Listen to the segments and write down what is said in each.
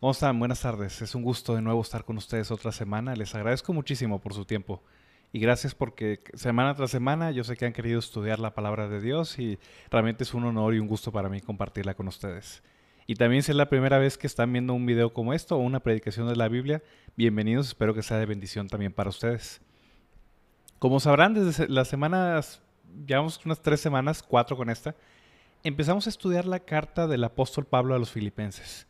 ¿Cómo están? Buenas tardes. Es un gusto de nuevo estar con ustedes otra semana. Les agradezco muchísimo por su tiempo. Y gracias porque semana tras semana yo sé que han querido estudiar la palabra de Dios y realmente es un honor y un gusto para mí compartirla con ustedes. Y también si es la primera vez que están viendo un video como esto o una predicación de la Biblia, bienvenidos, espero que sea de bendición también para ustedes. Como sabrán, desde las semanas, llevamos unas tres semanas, cuatro con esta, empezamos a estudiar la carta del apóstol Pablo a los filipenses.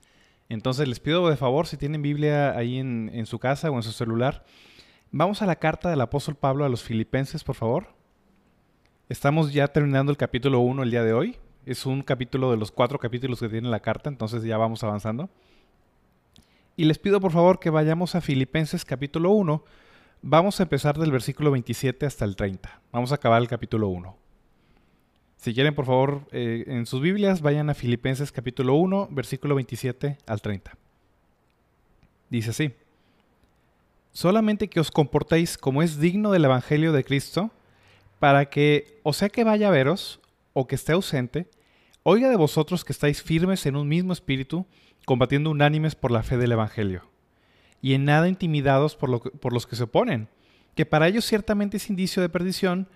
Entonces les pido de favor, si tienen Biblia ahí en, en su casa o en su celular, Vamos a la carta del apóstol Pablo a los filipenses, por favor. Estamos ya terminando el capítulo 1 el día de hoy. Es un capítulo de los cuatro capítulos que tiene la carta, entonces ya vamos avanzando. Y les pido por favor que vayamos a Filipenses capítulo 1. Vamos a empezar del versículo 27 hasta el 30. Vamos a acabar el capítulo 1. Si quieren, por favor, eh, en sus Biblias vayan a Filipenses capítulo 1, versículo 27 al 30. Dice así solamente que os comportéis como es digno del Evangelio de Cristo, para que, o sea que vaya a veros, o que esté ausente, oiga de vosotros que estáis firmes en un mismo espíritu, combatiendo unánimes por la fe del Evangelio, y en nada intimidados por, por los que se oponen, que para ellos ciertamente es indicio de perdición,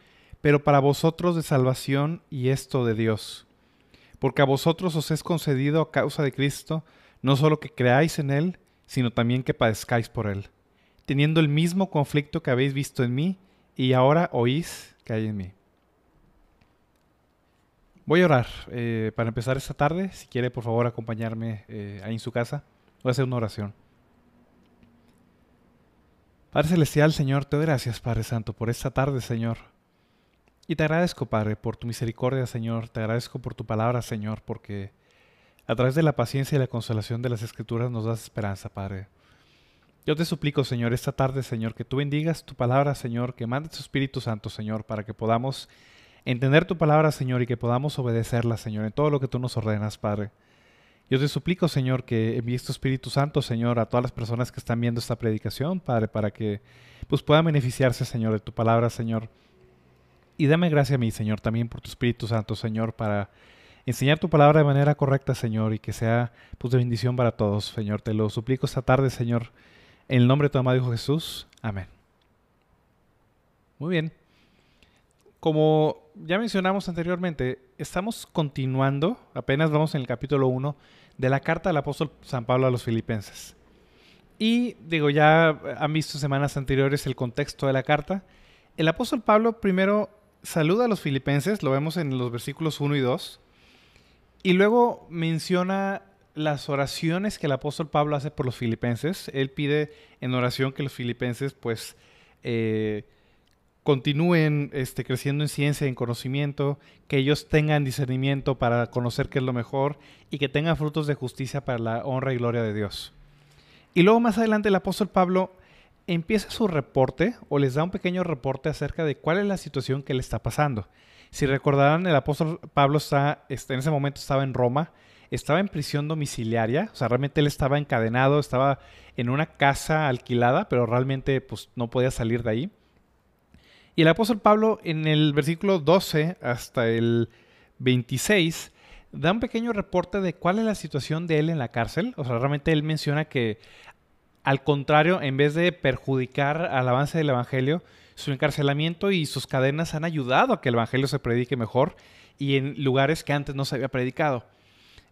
pero para vosotros de salvación y esto de Dios. Porque a vosotros os es concedido a causa de Cristo, no solo que creáis en Él, sino también que padezcáis por Él teniendo el mismo conflicto que habéis visto en mí y ahora oís que hay en mí. Voy a orar eh, para empezar esta tarde. Si quiere, por favor, acompañarme eh, ahí en su casa. Voy a hacer una oración. Padre Celestial, Señor, te doy gracias, Padre Santo, por esta tarde, Señor. Y te agradezco, Padre, por tu misericordia, Señor. Te agradezco por tu palabra, Señor, porque a través de la paciencia y la consolación de las Escrituras nos das esperanza, Padre. Yo te suplico, Señor, esta tarde, Señor, que tú bendigas tu palabra, Señor, que mandes tu Espíritu Santo, Señor, para que podamos entender tu palabra, Señor, y que podamos obedecerla, Señor, en todo lo que tú nos ordenas, Padre. Yo te suplico, Señor, que envíes tu Espíritu Santo, Señor, a todas las personas que están viendo esta predicación, Padre, para que pues, puedan beneficiarse, Señor, de tu palabra, Señor. Y dame gracia a mí, Señor, también por tu Espíritu Santo, Señor, para enseñar tu palabra de manera correcta, Señor, y que sea pues, de bendición para todos, Señor. Te lo suplico esta tarde, Señor en el nombre de tu amado Hijo Jesús. Amén. Muy bien. Como ya mencionamos anteriormente, estamos continuando, apenas vamos en el capítulo 1 de la carta del apóstol San Pablo a los filipenses. Y digo, ya han visto semanas anteriores el contexto de la carta. El apóstol Pablo primero saluda a los filipenses, lo vemos en los versículos 1 y 2, y luego menciona las oraciones que el apóstol Pablo hace por los filipenses. Él pide en oración que los filipenses pues eh, continúen este, creciendo en ciencia en conocimiento, que ellos tengan discernimiento para conocer qué es lo mejor y que tengan frutos de justicia para la honra y gloria de Dios. Y luego más adelante el apóstol Pablo empieza su reporte o les da un pequeño reporte acerca de cuál es la situación que le está pasando. Si recordarán, el apóstol Pablo está, este, en ese momento estaba en Roma, estaba en prisión domiciliaria, o sea, realmente él estaba encadenado, estaba en una casa alquilada, pero realmente pues no podía salir de ahí. Y el apóstol Pablo en el versículo 12 hasta el 26 da un pequeño reporte de cuál es la situación de él en la cárcel. O sea, realmente él menciona que al contrario, en vez de perjudicar al avance del Evangelio, su encarcelamiento y sus cadenas han ayudado a que el Evangelio se predique mejor y en lugares que antes no se había predicado.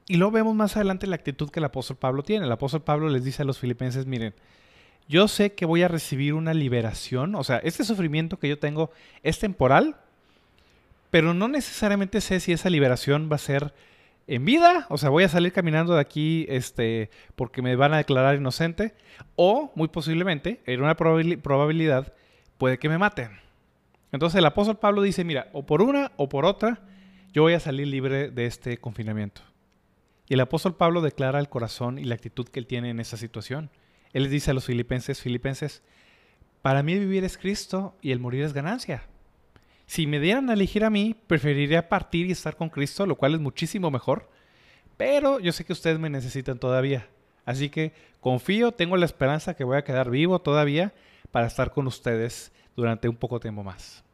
Y luego vemos más adelante la actitud que el apóstol Pablo tiene. El apóstol Pablo les dice a los filipenses, miren, yo sé que voy a recibir una liberación, o sea, este sufrimiento que yo tengo es temporal, pero no necesariamente sé si esa liberación va a ser en vida, o sea, voy a salir caminando de aquí este, porque me van a declarar inocente, o muy posiblemente, en una probabilidad, puede que me maten. Entonces el apóstol Pablo dice, mira, o por una o por otra, yo voy a salir libre de este confinamiento. Y el apóstol Pablo declara el corazón y la actitud que él tiene en esa situación. Él les dice a los filipenses, filipenses, para mí vivir es Cristo y el morir es ganancia. Si me dieran a elegir a mí, preferiría partir y estar con Cristo, lo cual es muchísimo mejor. Pero yo sé que ustedes me necesitan todavía. Así que confío, tengo la esperanza que voy a quedar vivo todavía para estar con ustedes durante un poco tiempo más.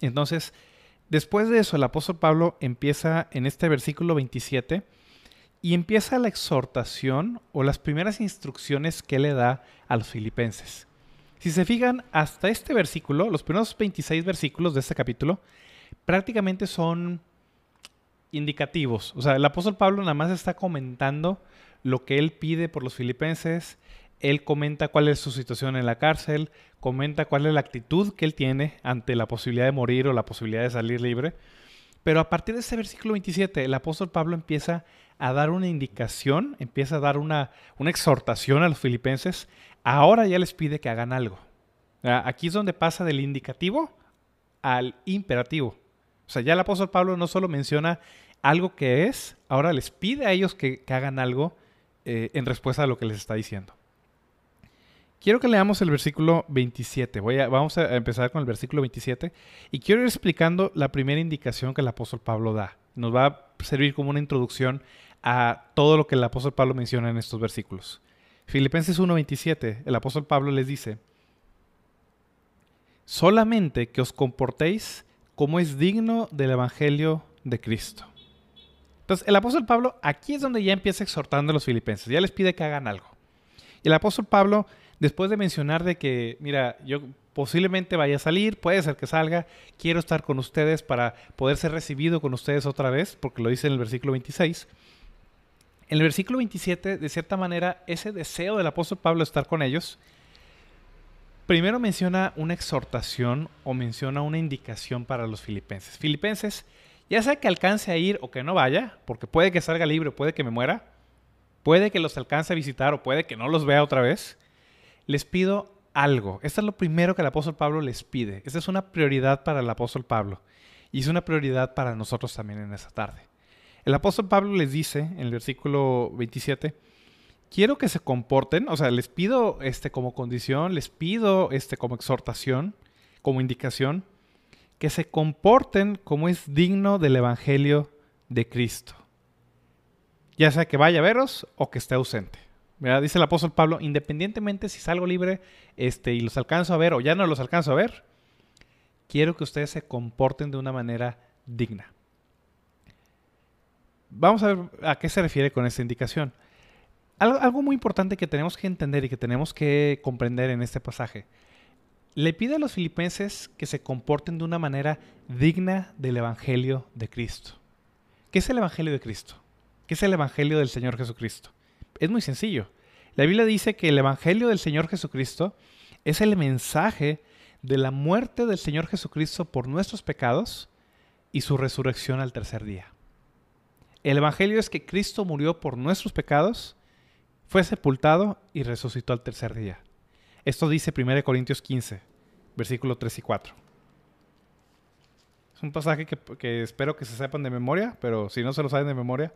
Entonces, después de eso, el apóstol Pablo empieza en este versículo 27 y empieza la exhortación o las primeras instrucciones que le da a los filipenses. Si se fijan, hasta este versículo, los primeros 26 versículos de este capítulo, prácticamente son indicativos. O sea, el apóstol Pablo nada más está comentando lo que él pide por los filipenses, él comenta cuál es su situación en la cárcel, comenta cuál es la actitud que él tiene ante la posibilidad de morir o la posibilidad de salir libre. Pero a partir de este versículo 27, el apóstol Pablo empieza a dar una indicación, empieza a dar una, una exhortación a los filipenses. Ahora ya les pide que hagan algo. Aquí es donde pasa del indicativo al imperativo. O sea, ya el apóstol Pablo no solo menciona algo que es, ahora les pide a ellos que, hagan algo eh, en respuesta a lo que les está diciendo. Quiero que leamos el versículo 27. Voy a, vamos a empezar con el versículo 27 y quiero ir explicando la primera indicación que el apóstol Pablo da. Nos va a servir como una introducción a todo lo que el apóstol Pablo menciona en estos versículos. Filipenses 1:27, el apóstol Pablo les dice, solamente que os comportéis como es digno del Evangelio de Cristo. Entonces, el apóstol Pablo aquí es donde ya empieza exhortando a los filipenses, ya les pide que hagan algo. Y el apóstol Pablo, después de mencionar de que, mira, yo posiblemente vaya a salir, puede ser que salga, quiero estar con ustedes para poder ser recibido con ustedes otra vez, porque lo dice en el versículo 26. En el versículo 27, de cierta manera, ese deseo del apóstol Pablo de estar con ellos Primero menciona una exhortación o menciona una indicación para los filipenses. Filipenses, ya sea que alcance a ir o que no vaya, porque puede que salga libre, puede que me muera, puede que los alcance a visitar o puede que no los vea otra vez, les pido algo. Esto es lo primero que el apóstol Pablo les pide. Esta es una prioridad para el apóstol Pablo y es una prioridad para nosotros también en esta tarde. El apóstol Pablo les dice en el versículo 27, quiero que se comporten, o sea, les pido este como condición, les pido este como exhortación, como indicación, que se comporten como es digno del evangelio de Cristo. Ya sea que vaya a veros o que esté ausente. Dice el apóstol Pablo, independientemente si salgo libre este, y los alcanzo a ver o ya no los alcanzo a ver, quiero que ustedes se comporten de una manera digna. Vamos a ver a qué se refiere con esta indicación algo, muy importante que tenemos que entender y que tenemos que comprender en este pasaje. Le pide a los filipenses que se comporten de una manera digna del Evangelio de Cristo. ¿Qué es el Evangelio de Cristo? ¿Qué es el Evangelio del Señor Jesucristo? Es muy sencillo. La Biblia dice que el Evangelio del Señor Jesucristo es el mensaje de la muerte del Señor Jesucristo por nuestros pecados y su resurrección al tercer día. El Evangelio es que Cristo murió por nuestros pecados fue sepultado y resucitó al tercer día. Esto dice 1 Corintios 15, versículos 3 y 4. Es un pasaje que, espero que se sepan de memoria, pero si no se lo saben de memoria,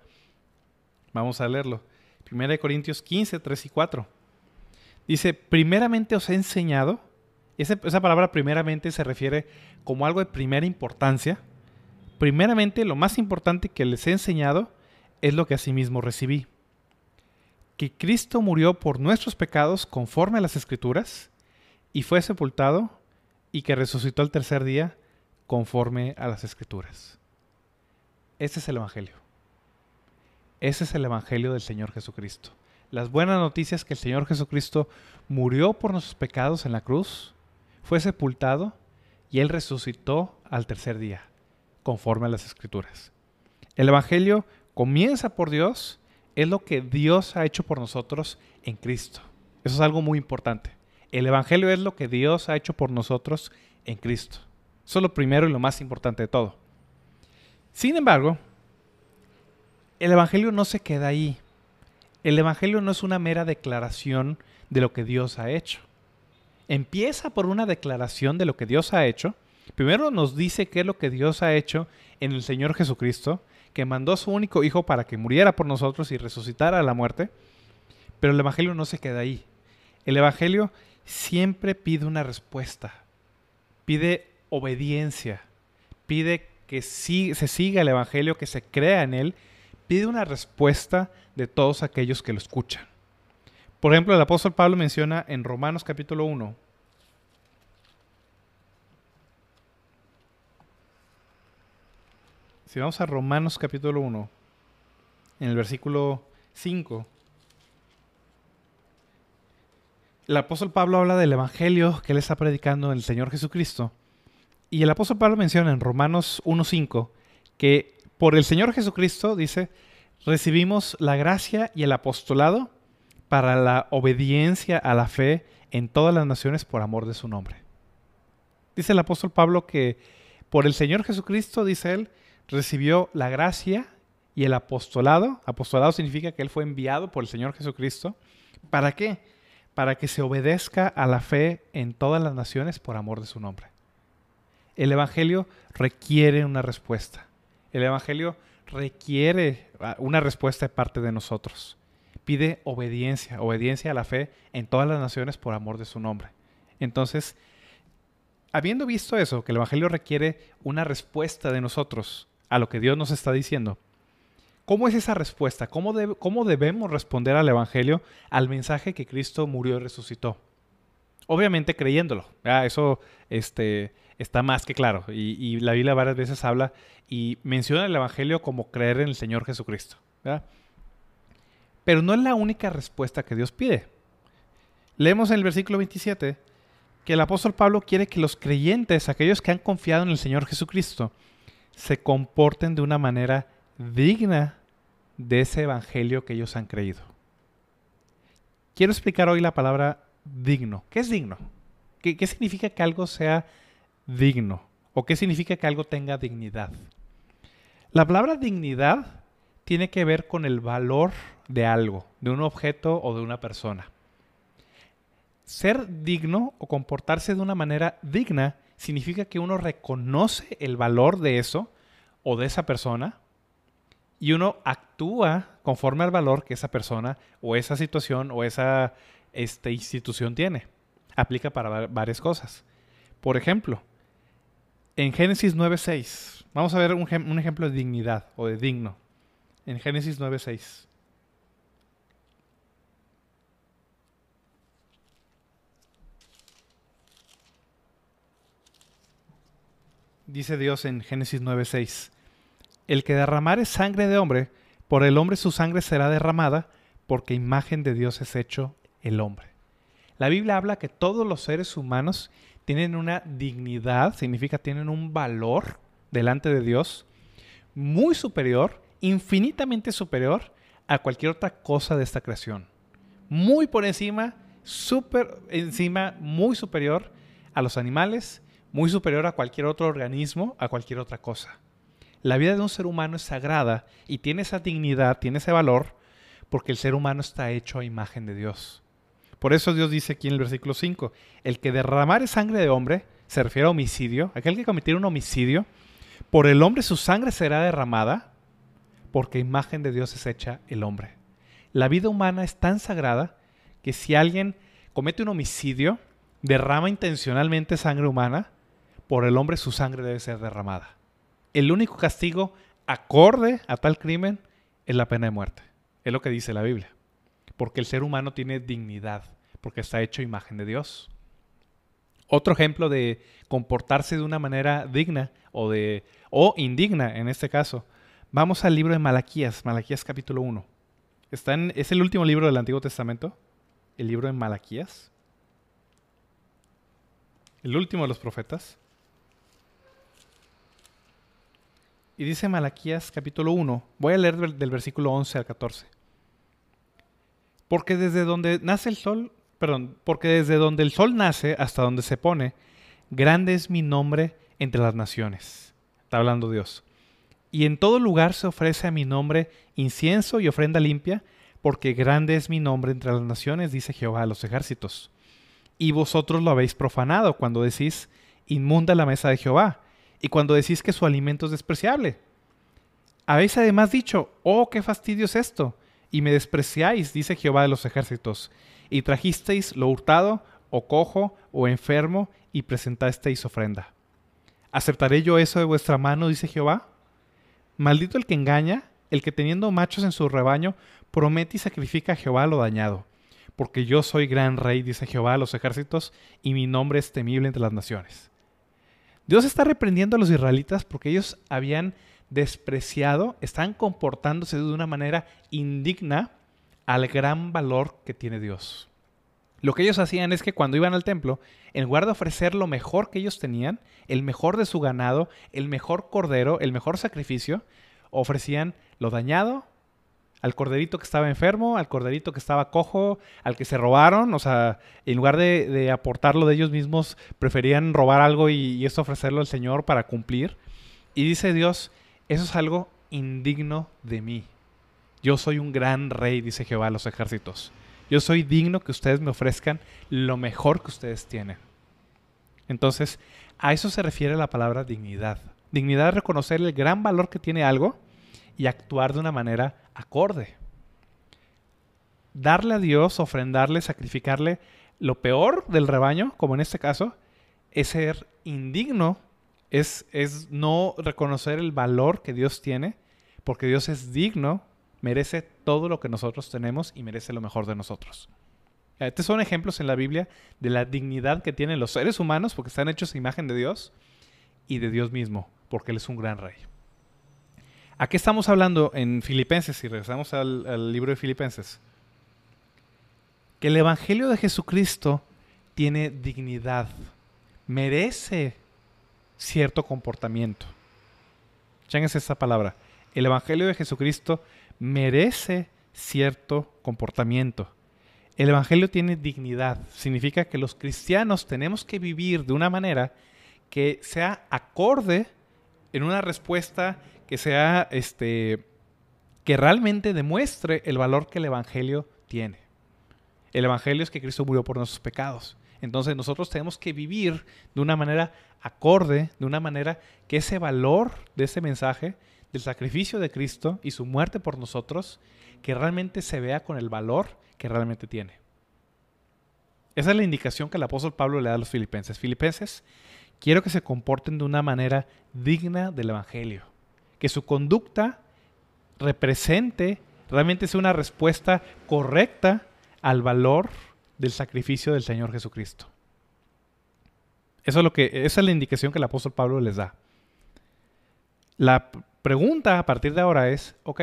vamos a leerlo. 1 Corintios 15, 3 y 4. Dice, primeramente os he enseñado, esa, esa palabra primeramente se refiere como algo de primera importancia. Primeramente, lo más importante que les he enseñado es lo que asimismo recibí que Cristo murió por nuestros pecados conforme a las Escrituras y fue sepultado y que resucitó el tercer día conforme a las Escrituras. Ese es el Evangelio. Ese es el Evangelio del Señor Jesucristo. Las buenas noticias que el Señor Jesucristo murió por nuestros pecados en la cruz, fue sepultado y Él resucitó al tercer día, conforme a las Escrituras. El Evangelio comienza por Dios es lo que Dios ha hecho por nosotros en Cristo. Eso es algo muy importante. El Evangelio es lo que Dios ha hecho por nosotros en Cristo. Eso es lo primero y lo más importante de todo. Sin embargo, el Evangelio no se queda ahí. El Evangelio no es una mera declaración de lo que Dios ha hecho. Empieza por una declaración de lo que Dios ha hecho. Primero nos dice qué es lo que Dios ha hecho en el Señor Jesucristo, que mandó a su único hijo para que muriera por nosotros y resucitara a la muerte. Pero el Evangelio no se queda ahí. El Evangelio siempre pide una respuesta, pide obediencia, pide que se siga el Evangelio, que se crea en él, pide una respuesta de todos aquellos que lo escuchan. Por ejemplo, el apóstol Pablo menciona en Romanos capítulo 1, Si vamos a Romanos capítulo 1, en el versículo 5, el apóstol Pablo habla del evangelio que él está predicando el Señor Jesucristo. Y el apóstol Pablo menciona en Romanos 1.5 que por el Señor Jesucristo, dice, recibimos la gracia y el apostolado para la obediencia a la fe en todas las naciones por amor de su nombre. Dice el apóstol Pablo que por el Señor Jesucristo, dice él, recibió la gracia y el apostolado. Apostolado significa que él fue enviado por el Señor Jesucristo. ¿Para qué? Para que se obedezca a la fe en todas las naciones por amor de su nombre. El Evangelio requiere una respuesta. El Evangelio requiere ah, una respuesta de parte de nosotros. Pide obediencia, obediencia a la fe en todas las naciones por amor de su nombre. Entonces, habiendo visto eso, que el Evangelio requiere una respuesta de nosotros, a lo que Dios nos está diciendo. ¿Cómo es esa respuesta? ¿Cómo, ¿Cómo, debemos responder al Evangelio, al mensaje que Cristo murió y resucitó? Obviamente creyéndolo. Eso este, está más que claro. Y, la Biblia varias veces habla y menciona el Evangelio como creer en el Señor Jesucristo. Pero no es la única respuesta que Dios pide. Leemos en el versículo 27 que el apóstol Pablo quiere que los creyentes, aquellos que han confiado en el Señor Jesucristo, se comporten de una manera digna de ese evangelio que ellos han creído. Quiero explicar hoy la palabra digno. ¿Qué es digno? ¿Qué, ¿Qué, significa que algo sea digno? ¿O qué significa que algo tenga dignidad? La palabra dignidad tiene que ver con el valor de algo, de un objeto o de una persona. Ser digno o comportarse de una manera digna significa que uno reconoce el valor de eso o de esa persona y uno actúa conforme al valor que esa persona o esa situación o esa este, institución tiene. Aplica para varias cosas. Por ejemplo, en Génesis 9.6, vamos a ver un, un, ejemplo de dignidad o de digno. En Génesis 9.6. dice Dios en Génesis 9:6, el que derramare sangre de hombre, por el hombre su sangre será derramada, porque imagen de Dios es hecho el hombre. La Biblia habla que todos los seres humanos tienen una dignidad, significa tienen un valor delante de Dios muy superior, infinitamente superior a cualquier otra cosa de esta creación. Muy por encima, súper encima, muy superior a los animales, muy superior a cualquier otro organismo, a cualquier otra cosa. La vida de un ser humano es sagrada y tiene esa dignidad, tiene ese valor, porque el ser humano está hecho a imagen de Dios. Por eso Dios dice aquí en el versículo 5, el que derramare sangre de hombre, se refiere a homicidio, aquel que cometiera un homicidio, por el hombre su sangre será derramada, porque imagen de Dios es hecha el hombre. La vida humana es tan sagrada que si alguien comete un homicidio, derrama intencionalmente sangre humana, por el hombre su sangre debe ser derramada. El único castigo acorde a tal crimen es la pena de muerte. Es lo que dice la Biblia. Porque el ser humano tiene dignidad, porque está hecho imagen de Dios. Otro ejemplo de comportarse de una manera digna o de o indigna en este caso. Vamos al libro de Malaquías, Malaquías capítulo 1. Está es el último libro del Antiguo Testamento, el libro de Malaquías. El último de los profetas. Y dice Malaquías capítulo 1, voy a leer del versículo 11 al 14. Porque desde donde nace el sol, perdón, porque desde donde el sol nace hasta donde se pone, grande es mi nombre entre las naciones. Está hablando Dios. Y en todo lugar se ofrece a mi nombre incienso y ofrenda limpia, porque grande es mi nombre entre las naciones, dice Jehová a los ejércitos. Y vosotros lo habéis profanado cuando decís, inmunda la mesa de Jehová y cuando decís que su alimento es despreciable. Habéis además dicho, oh, qué fastidio es esto, y me despreciáis, dice Jehová de los ejércitos, y trajisteis lo hurtado, o cojo, o enfermo, y presentasteis ofrenda. ¿Aceptaré yo eso de vuestra mano, dice Jehová? Maldito el que engaña, el que teniendo machos en su rebaño, promete y sacrifica a Jehová lo dañado. Porque yo soy gran rey, dice Jehová a los ejércitos, y mi nombre es temible entre las naciones. Dios está reprendiendo a los israelitas porque ellos habían despreciado, están comportándose de una manera indigna al gran valor que tiene Dios. Lo que ellos hacían es que cuando iban al templo, en lugar de ofrecer lo mejor que ellos tenían, el mejor de su ganado, el mejor cordero, el mejor sacrificio, ofrecían lo dañado, al corderito que estaba enfermo, al corderito que estaba cojo, al que se robaron, o sea, en lugar de, aportarlo de ellos mismos, preferían robar algo y, y ofrecerlo al Señor para cumplir. Y dice Dios, eso es algo indigno de mí. Yo soy un gran rey, dice Jehová a los ejércitos. Yo soy digno que ustedes me ofrezcan lo mejor que ustedes tienen. Entonces, a eso se refiere la palabra dignidad. Dignidad es reconocer el gran valor que tiene algo y actuar de una manera acorde. Darle a Dios, ofrendarle, sacrificarle lo peor del rebaño, como en este caso, es ser indigno es, no reconocer el valor que Dios tiene, porque Dios es digno, merece todo lo que nosotros tenemos y merece lo mejor de nosotros. Estos son ejemplos en la Biblia de la dignidad que tienen los seres humanos, porque están hechos a imagen de Dios, y de Dios mismo, porque Él es un gran rey. ¿A qué estamos hablando en Filipenses? Si regresamos al, libro de Filipenses. Que el Evangelio de Jesucristo tiene dignidad, merece cierto comportamiento. Chénguense esa palabra. El Evangelio de Jesucristo merece cierto comportamiento. El Evangelio tiene dignidad. Significa que los cristianos tenemos que vivir de una manera que sea acorde en una respuesta que sea este que realmente demuestre el valor que el evangelio tiene. El evangelio es que Cristo murió por nuestros pecados. Entonces nosotros tenemos que vivir de una manera acorde, de una manera que ese valor de ese mensaje, del sacrificio de Cristo y su muerte por nosotros, que realmente se vea con el valor que realmente tiene. Esa es la indicación que el apóstol Pablo le da a los filipenses. Filipenses, quiero que se comporten de una manera digna del Evangelio. Que su conducta represente, realmente sea una respuesta correcta al valor del sacrificio del Señor Jesucristo. Eso es lo que, esa es la indicación que el apóstol Pablo les da. La pregunta a partir de ahora es, ok,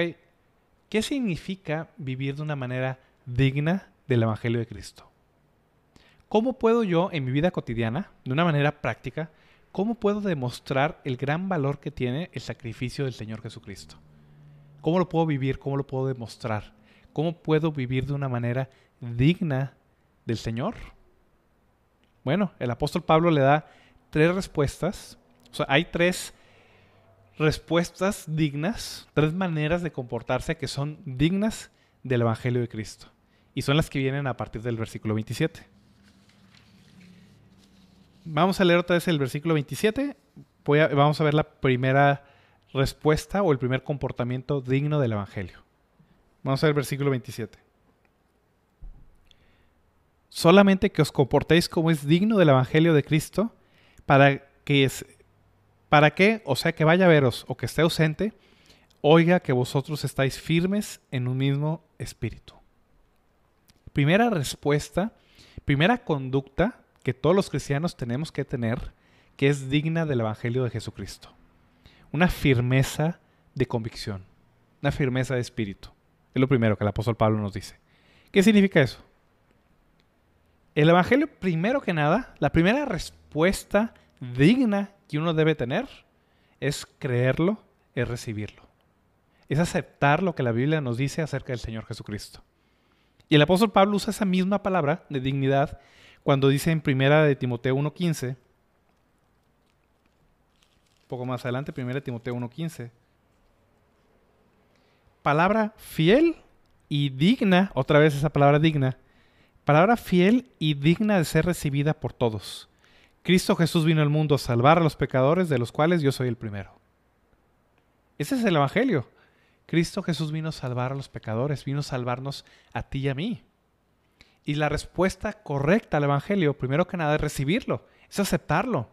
¿qué significa vivir de una manera digna del Evangelio de Cristo? ¿Cómo puedo yo en mi vida cotidiana, de una manera práctica, cómo puedo demostrar el gran valor que tiene el sacrificio del Señor Jesucristo? ¿Cómo lo puedo vivir? ¿Cómo lo puedo demostrar? ¿Cómo puedo vivir de una manera digna del Señor? Bueno, el apóstol Pablo le da tres respuestas. Hay tres respuestas dignas, tres maneras de comportarse que son dignas del Evangelio de Cristo. Y son las que vienen a partir del versículo 27. Vamos a leer otra vez el versículo 27. vamos a ver la primera respuesta o el primer comportamiento digno del Evangelio. Vamos a ver el versículo 27 solamente que os comportéis como es digno del Evangelio de Cristo, para que, es, para que, o sea, que vaya a veros o que esté ausente, oiga que vosotros estáis firmes en un mismo espíritu. Primera respuesta, primera conducta que todos los cristianos tenemos que tener, que es digna del Evangelio de Jesucristo. Una firmeza de convicción, una firmeza de espíritu. Es lo primero que el apóstol Pablo nos dice. ¿Qué significa eso? El Evangelio, primero que nada, la primera respuesta digna que uno debe tener es creerlo, es recibirlo. Es aceptar lo que la Biblia nos dice acerca del Señor Jesucristo. Y el apóstol Pablo usa esa misma palabra de dignidad cuando dice en primera de Timoteo 1.15, un poco más adelante, primera de Timoteo 1.15, palabra fiel y digna, otra vez esa palabra digna, palabra fiel y digna de ser recibida por todos. Cristo Jesús vino al mundo a salvar a los pecadores, de los cuales yo soy el primero. Ese es el Evangelio. Cristo Jesús vino a salvar a los pecadores, vino a salvarnos a ti y a mí. Y la respuesta correcta al Evangelio, primero que nada, es recibirlo, es aceptarlo.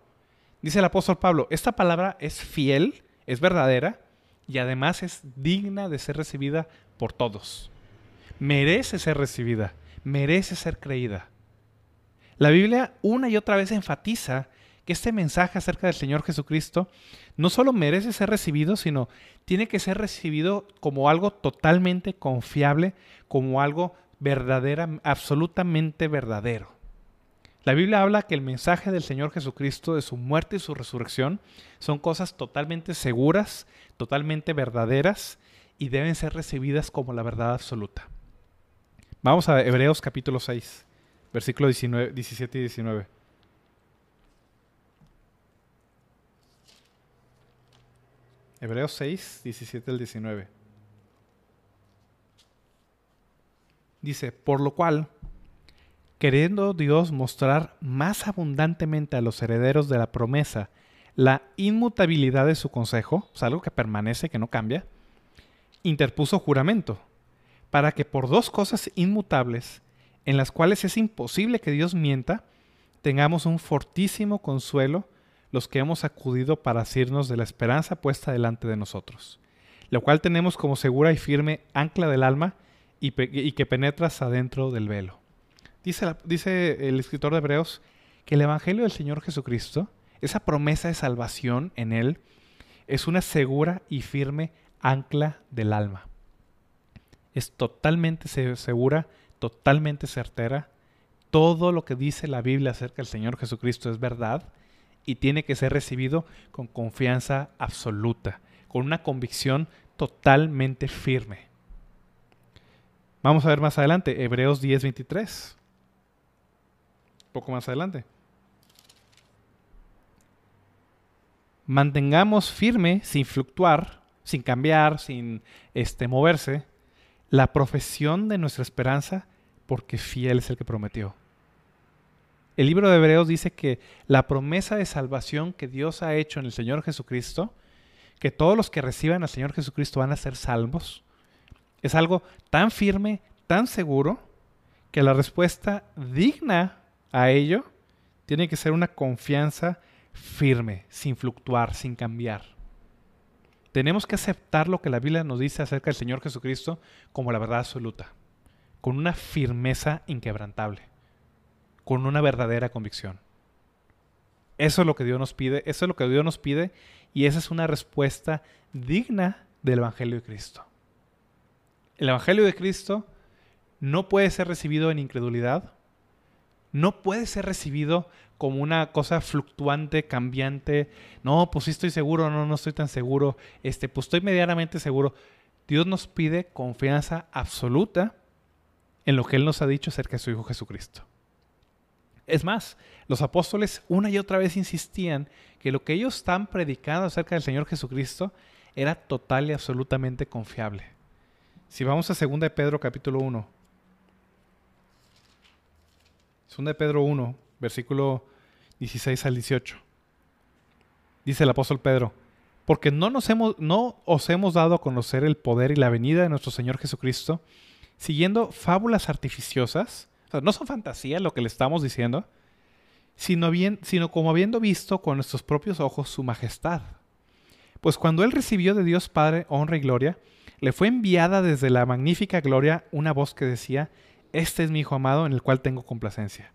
Dice el apóstol Pablo, esta palabra es fiel, es verdadera y además es digna de ser recibida por todos. Merece ser recibida, merece ser creída. La Biblia una y otra vez enfatiza que este mensaje acerca del Señor Jesucristo no solo merece ser recibido, sino tiene que ser recibido como algo totalmente confiable, como algo verdadera, absolutamente verdadero. La Biblia habla que el mensaje del Señor Jesucristo, de su muerte y su resurrección, son cosas totalmente seguras, totalmente verdaderas y deben ser recibidas como la verdad absoluta. Vamos a Hebreos capítulo 6, versículo 17 y 19. Hebreos 6, 17 al 19. Dice, por lo cual, queriendo Dios mostrar más abundantemente a los herederos de la promesa la inmutabilidad de su consejo, o algo que permanece, que no cambia, interpuso juramento, para que por dos cosas inmutables, en las cuales es imposible que Dios mienta, tengamos un fortísimo consuelo los que hemos acudido para asirnos de la esperanza puesta delante de nosotros, lo cual tenemos como segura y firme ancla del alma y, que penetras adentro del velo. Dice, el escritor de Hebreos que el Evangelio del Señor Jesucristo, esa promesa de salvación en Él, es una segura y firme ancla del alma. Es totalmente segura, totalmente certera. Todo lo que dice la Biblia acerca del Señor Jesucristo es verdad y tiene que ser recibido con confianza absoluta, con una convicción totalmente firme. Vamos a ver más adelante, Hebreos 10:23. Poco más adelante. Mantengamos firme, sin fluctuar, sin cambiar, sin este, moverse, la profesión de nuestra esperanza, porque fiel es el que prometió. El libro de Hebreos dice que la promesa de salvación que Dios ha hecho en el Señor Jesucristo, que todos los que reciban al Señor Jesucristo van a ser salvos, es algo tan firme, tan seguro, que la respuesta digna a ello tiene que ser una confianza firme, sin fluctuar, sin cambiar. Tenemos que aceptar lo que la Biblia nos dice acerca del Señor Jesucristo como la verdad absoluta, con una firmeza inquebrantable con una verdadera convicción. Eso es lo que Dios nos pide, eso es lo que Dios nos pide y esa es una respuesta digna del Evangelio de Cristo. El Evangelio de Cristo no puede ser recibido en incredulidad, no puede ser recibido como una cosa fluctuante, cambiante. No, pues sí estoy seguro, no, no estoy tan seguro. Este, pues estoy medianamente seguro. Dios nos pide confianza absoluta en lo que Él nos ha dicho acerca de su Hijo Jesucristo. Es más, los apóstoles una y otra vez insistían que lo que ellos están predicando acerca del Señor Jesucristo era total y absolutamente confiable. Si vamos a 2 de Pedro capítulo 1. 2 de Pedro 1, versículo 16 al 18. Dice el apóstol Pedro, porque no, nos hemos, no os hemos dado a conocer el poder y la venida de nuestro Señor Jesucristo, siguiendo fábulas artificiosas, no son fantasías lo que le estamos diciendo, sino, bien, sino como habiendo visto con nuestros propios ojos su majestad. Pues cuando él recibió de Dios Padre honra y gloria, le fue enviada desde la magnífica gloria una voz que decía, Este es mi Hijo amado en el cual tengo complacencia.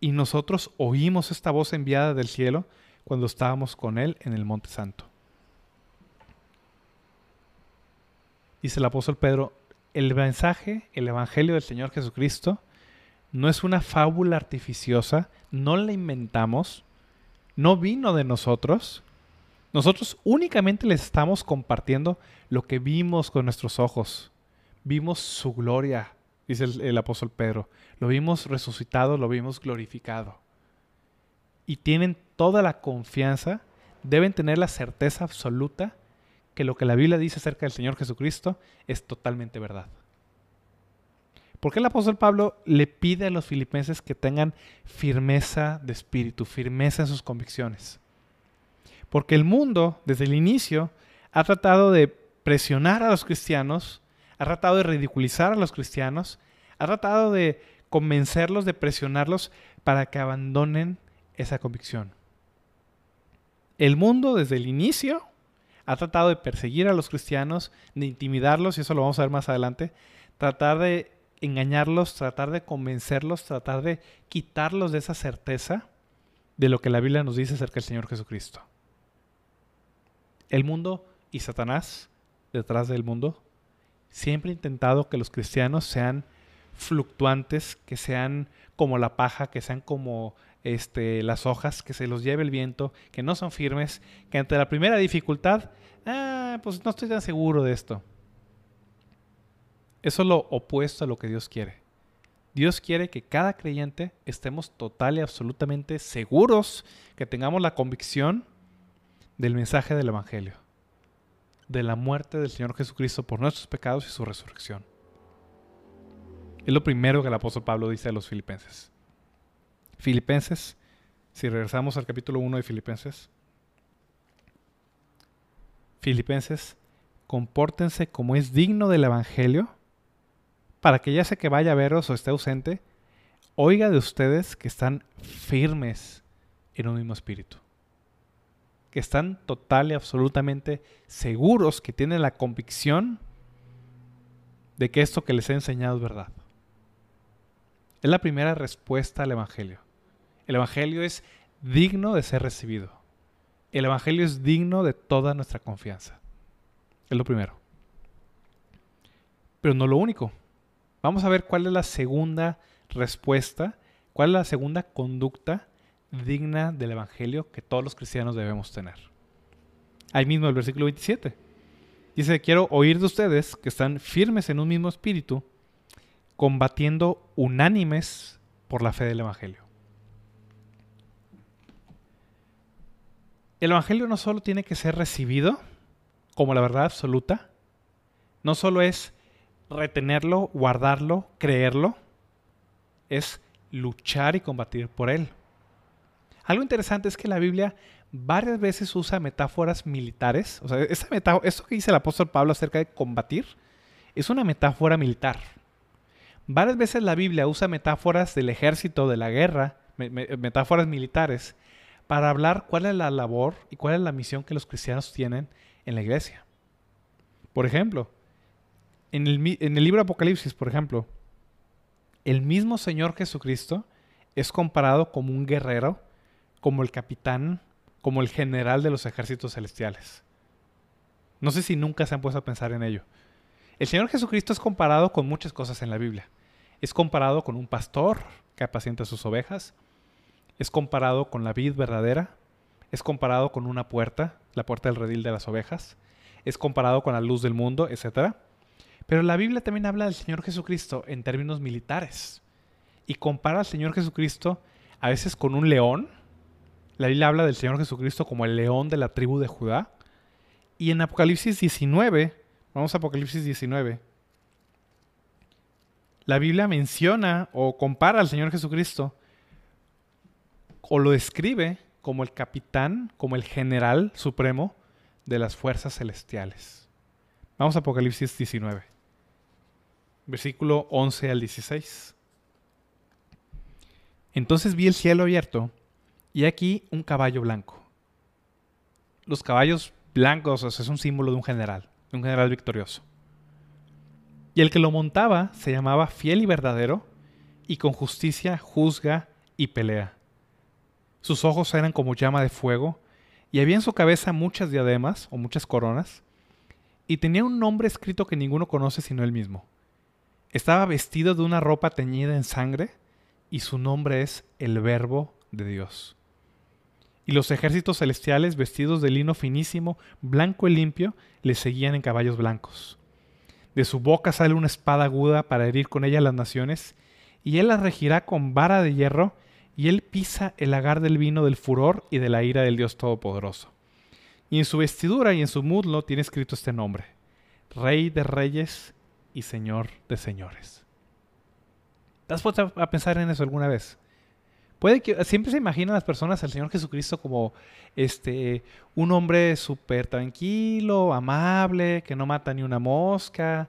Y nosotros oímos esta voz enviada del cielo cuando estábamos con él en el Monte Santo. Dice el apóstol Pedro, el mensaje, el Evangelio del Señor Jesucristo, no es una fábula artificiosa, no la inventamos, no vino de nosotros. Nosotros únicamente les estamos compartiendo lo que vimos con nuestros ojos. Vimos su gloria, dice el, apóstol Pedro. Lo vimos resucitado, lo vimos glorificado. Y tienen toda la confianza, deben tener la certeza absoluta que lo que la Biblia dice acerca del Señor Jesucristo es totalmente verdad. ¿Por qué el apóstol Pablo le pide a los filipenses que tengan firmeza de espíritu, firmeza en sus convicciones? Porque el mundo, desde el inicio, ha tratado de presionar a los cristianos, ha tratado de ridiculizar a los cristianos, ha tratado de convencerlos, de presionarlos para que abandonen esa convicción. El mundo desde el inicio ha tratado de perseguir a los cristianos, de intimidarlos, y eso lo vamos a ver más adelante, tratar de engañarlos, tratar de convencerlos, tratar de quitarlos de esa certeza de lo que la Biblia nos dice acerca del Señor Jesucristo. El mundo y Satanás, detrás del mundo, siempre ha intentado que los cristianos sean fluctuantes, que sean como la paja, que sean como este, las hojas, que se los lleve el viento, que no son firmes, que ante la primera dificultad, ah, pues no estoy tan seguro de esto. Eso es lo opuesto a lo que Dios quiere. Dios quiere que cada creyente estemos total y absolutamente seguros, que tengamos la convicción del mensaje del Evangelio, de la muerte del Señor Jesucristo por nuestros pecados y su resurrección. Es lo primero que el apóstol Pablo dice a los filipenses. Filipenses, si regresamos al capítulo 1 de Filipenses, Filipenses, compórtense como es digno del Evangelio, para que ya sea que vaya a veros o esté ausente, oiga de ustedes que están firmes en un mismo espíritu. Que están total y absolutamente seguros, que tienen la convicción de que esto que les he enseñado es verdad. Es la primera respuesta al Evangelio. El Evangelio es digno de ser recibido. El Evangelio es digno de toda nuestra confianza. Es lo primero. Pero no lo único. Vamos a ver cuál es la segunda respuesta, cuál es la segunda conducta digna del Evangelio que todos los cristianos debemos tener. Ahí mismo el versículo 27. Dice, quiero oír de ustedes que están firmes en un mismo espíritu, combatiendo unánimes por la fe del Evangelio. El Evangelio no solo tiene que ser recibido como la verdad absoluta, no solo es retenerlo, guardarlo, creerlo, es luchar y combatir por él. Algo interesante es que la Biblia varias veces usa metáforas militares. O sea, esa metáfora, esto que dice el apóstol Pablo acerca de combatir es una metáfora militar. Varias veces la Biblia usa metáforas del ejército, de la guerra, metáforas militares, para hablar cuál es la labor y cuál es la misión que los cristianos tienen en la iglesia. Por ejemplo, en el, en el libro Apocalipsis, por ejemplo, el mismo Señor Jesucristo es comparado como un guerrero, como el capitán, como el general de los ejércitos celestiales. No sé si nunca se han puesto a pensar en ello. El Señor Jesucristo es comparado con muchas cosas en la Biblia. Es comparado con un pastor que apacienta sus ovejas, es comparado con la vid verdadera, es comparado con una puerta, la puerta del redil de las ovejas, es comparado con la luz del mundo, etc. Pero la Biblia también habla del Señor Jesucristo en términos militares y compara al Señor Jesucristo a veces con un león. La Biblia habla del Señor Jesucristo como el león de la tribu de Judá. Y en Apocalipsis 19, vamos a Apocalipsis 19, la Biblia menciona o compara al Señor Jesucristo o lo describe como el capitán, como el general supremo de las fuerzas celestiales. Vamos a Apocalipsis 19, versículo 11 al 16. Entonces vi el cielo abierto y aquí un caballo blanco. Los caballos blancos es un símbolo de un general, de un general victorioso. Y el que lo montaba se llamaba fiel y verdadero, y con justicia juzga y pelea. Sus ojos eran como llama de fuego, y había en su cabeza muchas diademas o muchas coronas, y tenía un nombre escrito que ninguno conoce sino él mismo. Estaba vestido de una ropa teñida en sangre, y su nombre es el Verbo de Dios. Y los ejércitos celestiales, vestidos de lino finísimo, blanco y limpio, le seguían en caballos blancos. De su boca sale una espada aguda para herir con ella las naciones, y él las regirá con vara de hierro, y él pisa el lagar del vino del furor y de la ira del Dios Todopoderoso. Y en su vestidura y en su muslo tiene escrito este nombre, Rey de Reyes y Señor de Señores. ¿Te has puesto a pensar en eso alguna vez? Puede que siempre se imaginan las personas al Señor Jesucristo como este un hombre súper tranquilo, amable, que no mata ni una mosca.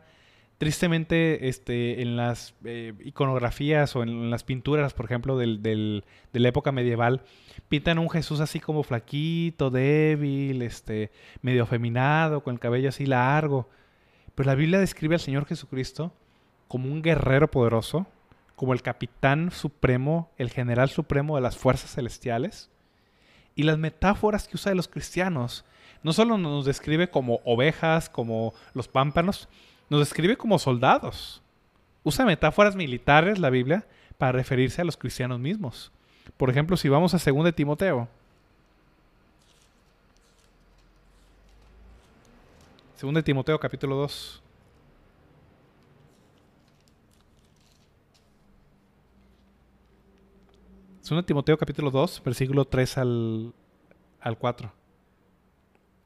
Tristemente, este, en las eh, iconografías o en las pinturas, por ejemplo, de la época medieval, pintan un Jesús así como flaquito, débil, este, medio afeminado, con el cabello así largo. Pero la Biblia describe al Señor Jesucristo como un guerrero poderoso, como el capitán supremo, el general supremo de las fuerzas celestiales. Y las metáforas que usa de los cristianos no solo nos describe como ovejas, como los pámpanos, nos describe como soldados. Usa metáforas militares la Biblia para referirse a los cristianos mismos. Por ejemplo, si vamos a 2 de Timoteo. 2 de Timoteo capítulo 2. 2 Timoteo capítulo 2, versículo 3 al, al 4.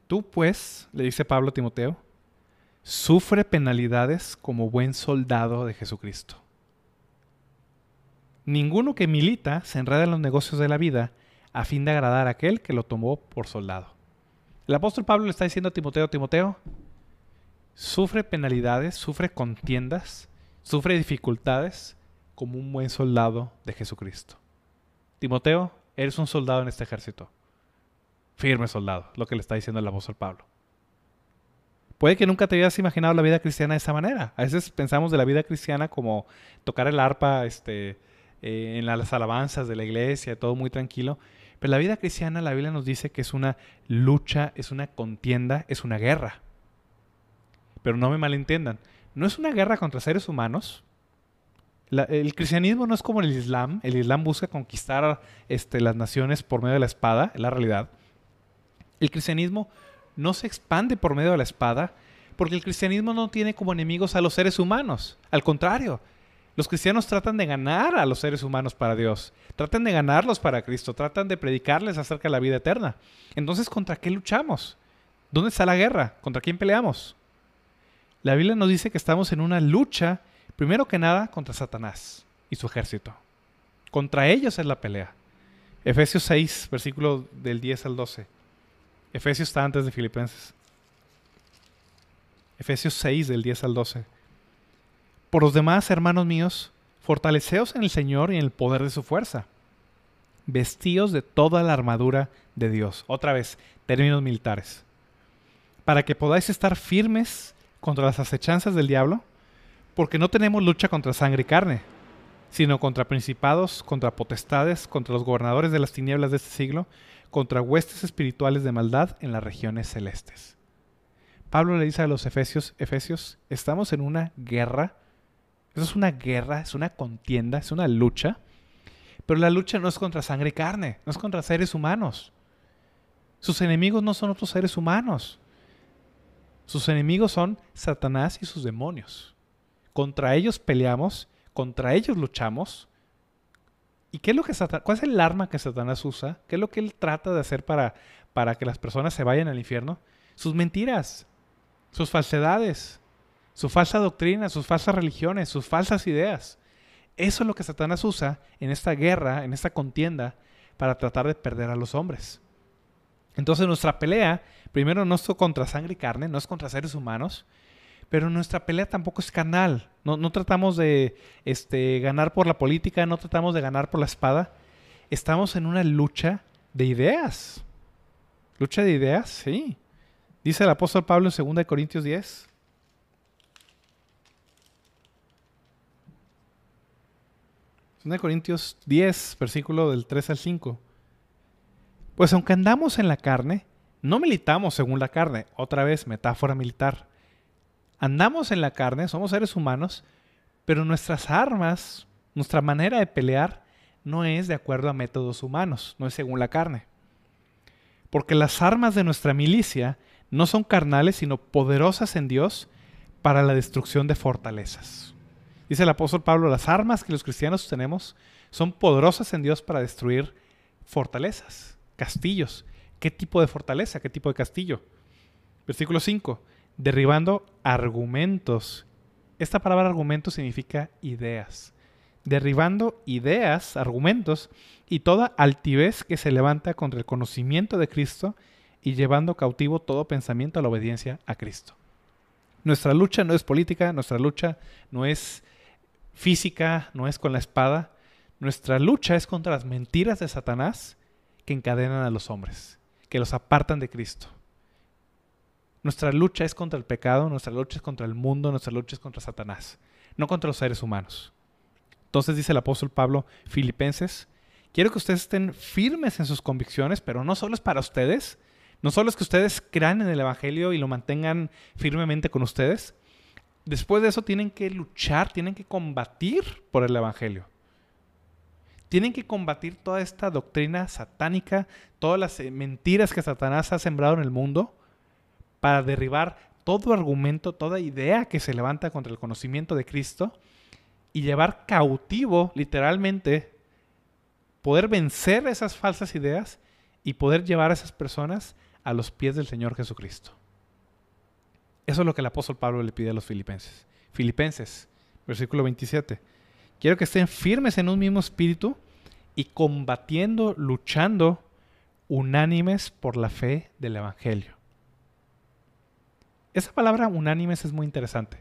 Tú pues, le dice Pablo a Timoteo, sufre penalidades como buen soldado de Jesucristo. Ninguno que milita se enreda en los negocios de la vida a fin de agradar a aquel que lo tomó por soldado. El apóstol Pablo le está diciendo a Timoteo, Timoteo, sufre penalidades, sufre contiendas, sufre dificultades como un buen soldado de Jesucristo. Timoteo, eres un soldado en este ejército. Firme soldado, lo que le está diciendo el apóstol Pablo. Puede que nunca te hayas imaginado la vida cristiana de esa manera. A veces pensamos de la vida cristiana como tocar el arpa este, eh, en las alabanzas de la iglesia, todo muy tranquilo. Pero la vida cristiana, la Biblia nos dice que es una lucha, es una contienda, es una guerra. Pero no me malentiendan. No es una guerra contra seres humanos, el cristianismo no es como el Islam. El Islam busca conquistar este, las naciones por medio de la espada, es la realidad. El cristianismo no se expande por medio de la espada porque el cristianismo no tiene como enemigos a los seres humanos. Al contrario, los cristianos tratan de ganar a los seres humanos para Dios, tratan de ganarlos para Cristo, tratan de predicarles acerca de la vida eterna. Entonces, ¿contra qué luchamos? ¿Dónde está la guerra? ¿Contra quién peleamos? La Biblia nos dice que estamos en una lucha Primero que nada, contra Satanás y su ejército. Contra ellos es la pelea. Efesios 6, versículo del 10 al 12. Efesios está antes de Filipenses. Efesios 6, del 10 al 12. Por los demás, hermanos míos, fortaleceos en el Señor y en el poder de su fuerza. Vestíos de toda la armadura de Dios. Otra vez, términos militares. Para que podáis estar firmes contra las acechanzas del diablo porque no tenemos lucha contra sangre y carne, sino contra principados, contra potestades, contra los gobernadores de las tinieblas de este siglo, contra huestes espirituales de maldad en las regiones celestes. Pablo le dice a los efesios, efesios, estamos en una guerra. Eso es una guerra, es una contienda, es una lucha. Pero la lucha no es contra sangre y carne, no es contra seres humanos. Sus enemigos no son otros seres humanos. Sus enemigos son Satanás y sus demonios. Contra ellos peleamos, contra ellos luchamos. ¿Y qué es lo que cuál es el arma que Satanás usa? ¿Qué es lo que él trata de hacer para, para que las personas se vayan al infierno? Sus mentiras, sus falsedades, su falsa doctrina, sus falsas religiones, sus falsas ideas. Eso es lo que Satanás usa en esta guerra, en esta contienda, para tratar de perder a los hombres. Entonces nuestra pelea, primero no es contra sangre y carne, no es contra seres humanos, pero nuestra pelea tampoco es carnal. No, tratamos de este, ganar por la política, no tratamos de ganar por la espada. Estamos en una lucha de ideas. ¿Lucha de ideas? Sí. Dice el apóstol Pablo en 2 Corintios 10. de Corintios 10, versículo del 3 al 5. Pues aunque andamos en la carne, no militamos según la carne. Otra vez, metáfora militar andamos en la carne, somos seres humanos, pero nuestras armas, nuestra manera de pelear, no es de acuerdo a métodos humanos, no es según la carne. Porque las armas de nuestra milicia no son carnales, sino poderosas en Dios para la destrucción de fortalezas. Dice el apóstol Pablo, las armas que los cristianos tenemos son poderosas en Dios para destruir fortalezas, castillos. ¿Qué tipo de fortaleza? ¿Qué tipo de castillo? Versículo 5 derribando argumentos. Esta palabra argumento significa ideas. derribando ideas, argumentos y toda altivez que se levanta contra el conocimiento de Cristo y llevando cautivo todo pensamiento a la obediencia a Cristo. Nuestra lucha no es política, nuestra lucha no es física, no es con la espada, nuestra lucha es contra las mentiras de Satanás que encadenan a los hombres, que los apartan de Cristo. Nuestra lucha es contra el pecado, nuestra lucha es contra el mundo, nuestra lucha es contra Satanás, no contra los seres humanos. Entonces dice el apóstol Pablo, Filipenses, quiero que ustedes estén firmes en sus convicciones, pero no solo es para ustedes, no solo es que ustedes crean en el Evangelio y lo mantengan firmemente con ustedes, después de eso tienen que luchar, tienen que combatir por el Evangelio. Tienen que combatir toda esta doctrina satánica, todas las eh, mentiras que Satanás ha sembrado en el mundo para derribar todo argumento, toda idea que se levanta contra el conocimiento de Cristo y llevar cautivo, literalmente, poder vencer esas falsas ideas y poder llevar a esas personas a los pies del Señor Jesucristo. Eso es lo que el apóstol Pablo le pide a los filipenses. Filipenses, versículo 27. Quiero que estén firmes en un mismo espíritu y combatiendo, luchando, unánimes por la fe del Evangelio. Esa palabra unánimes es muy interesante.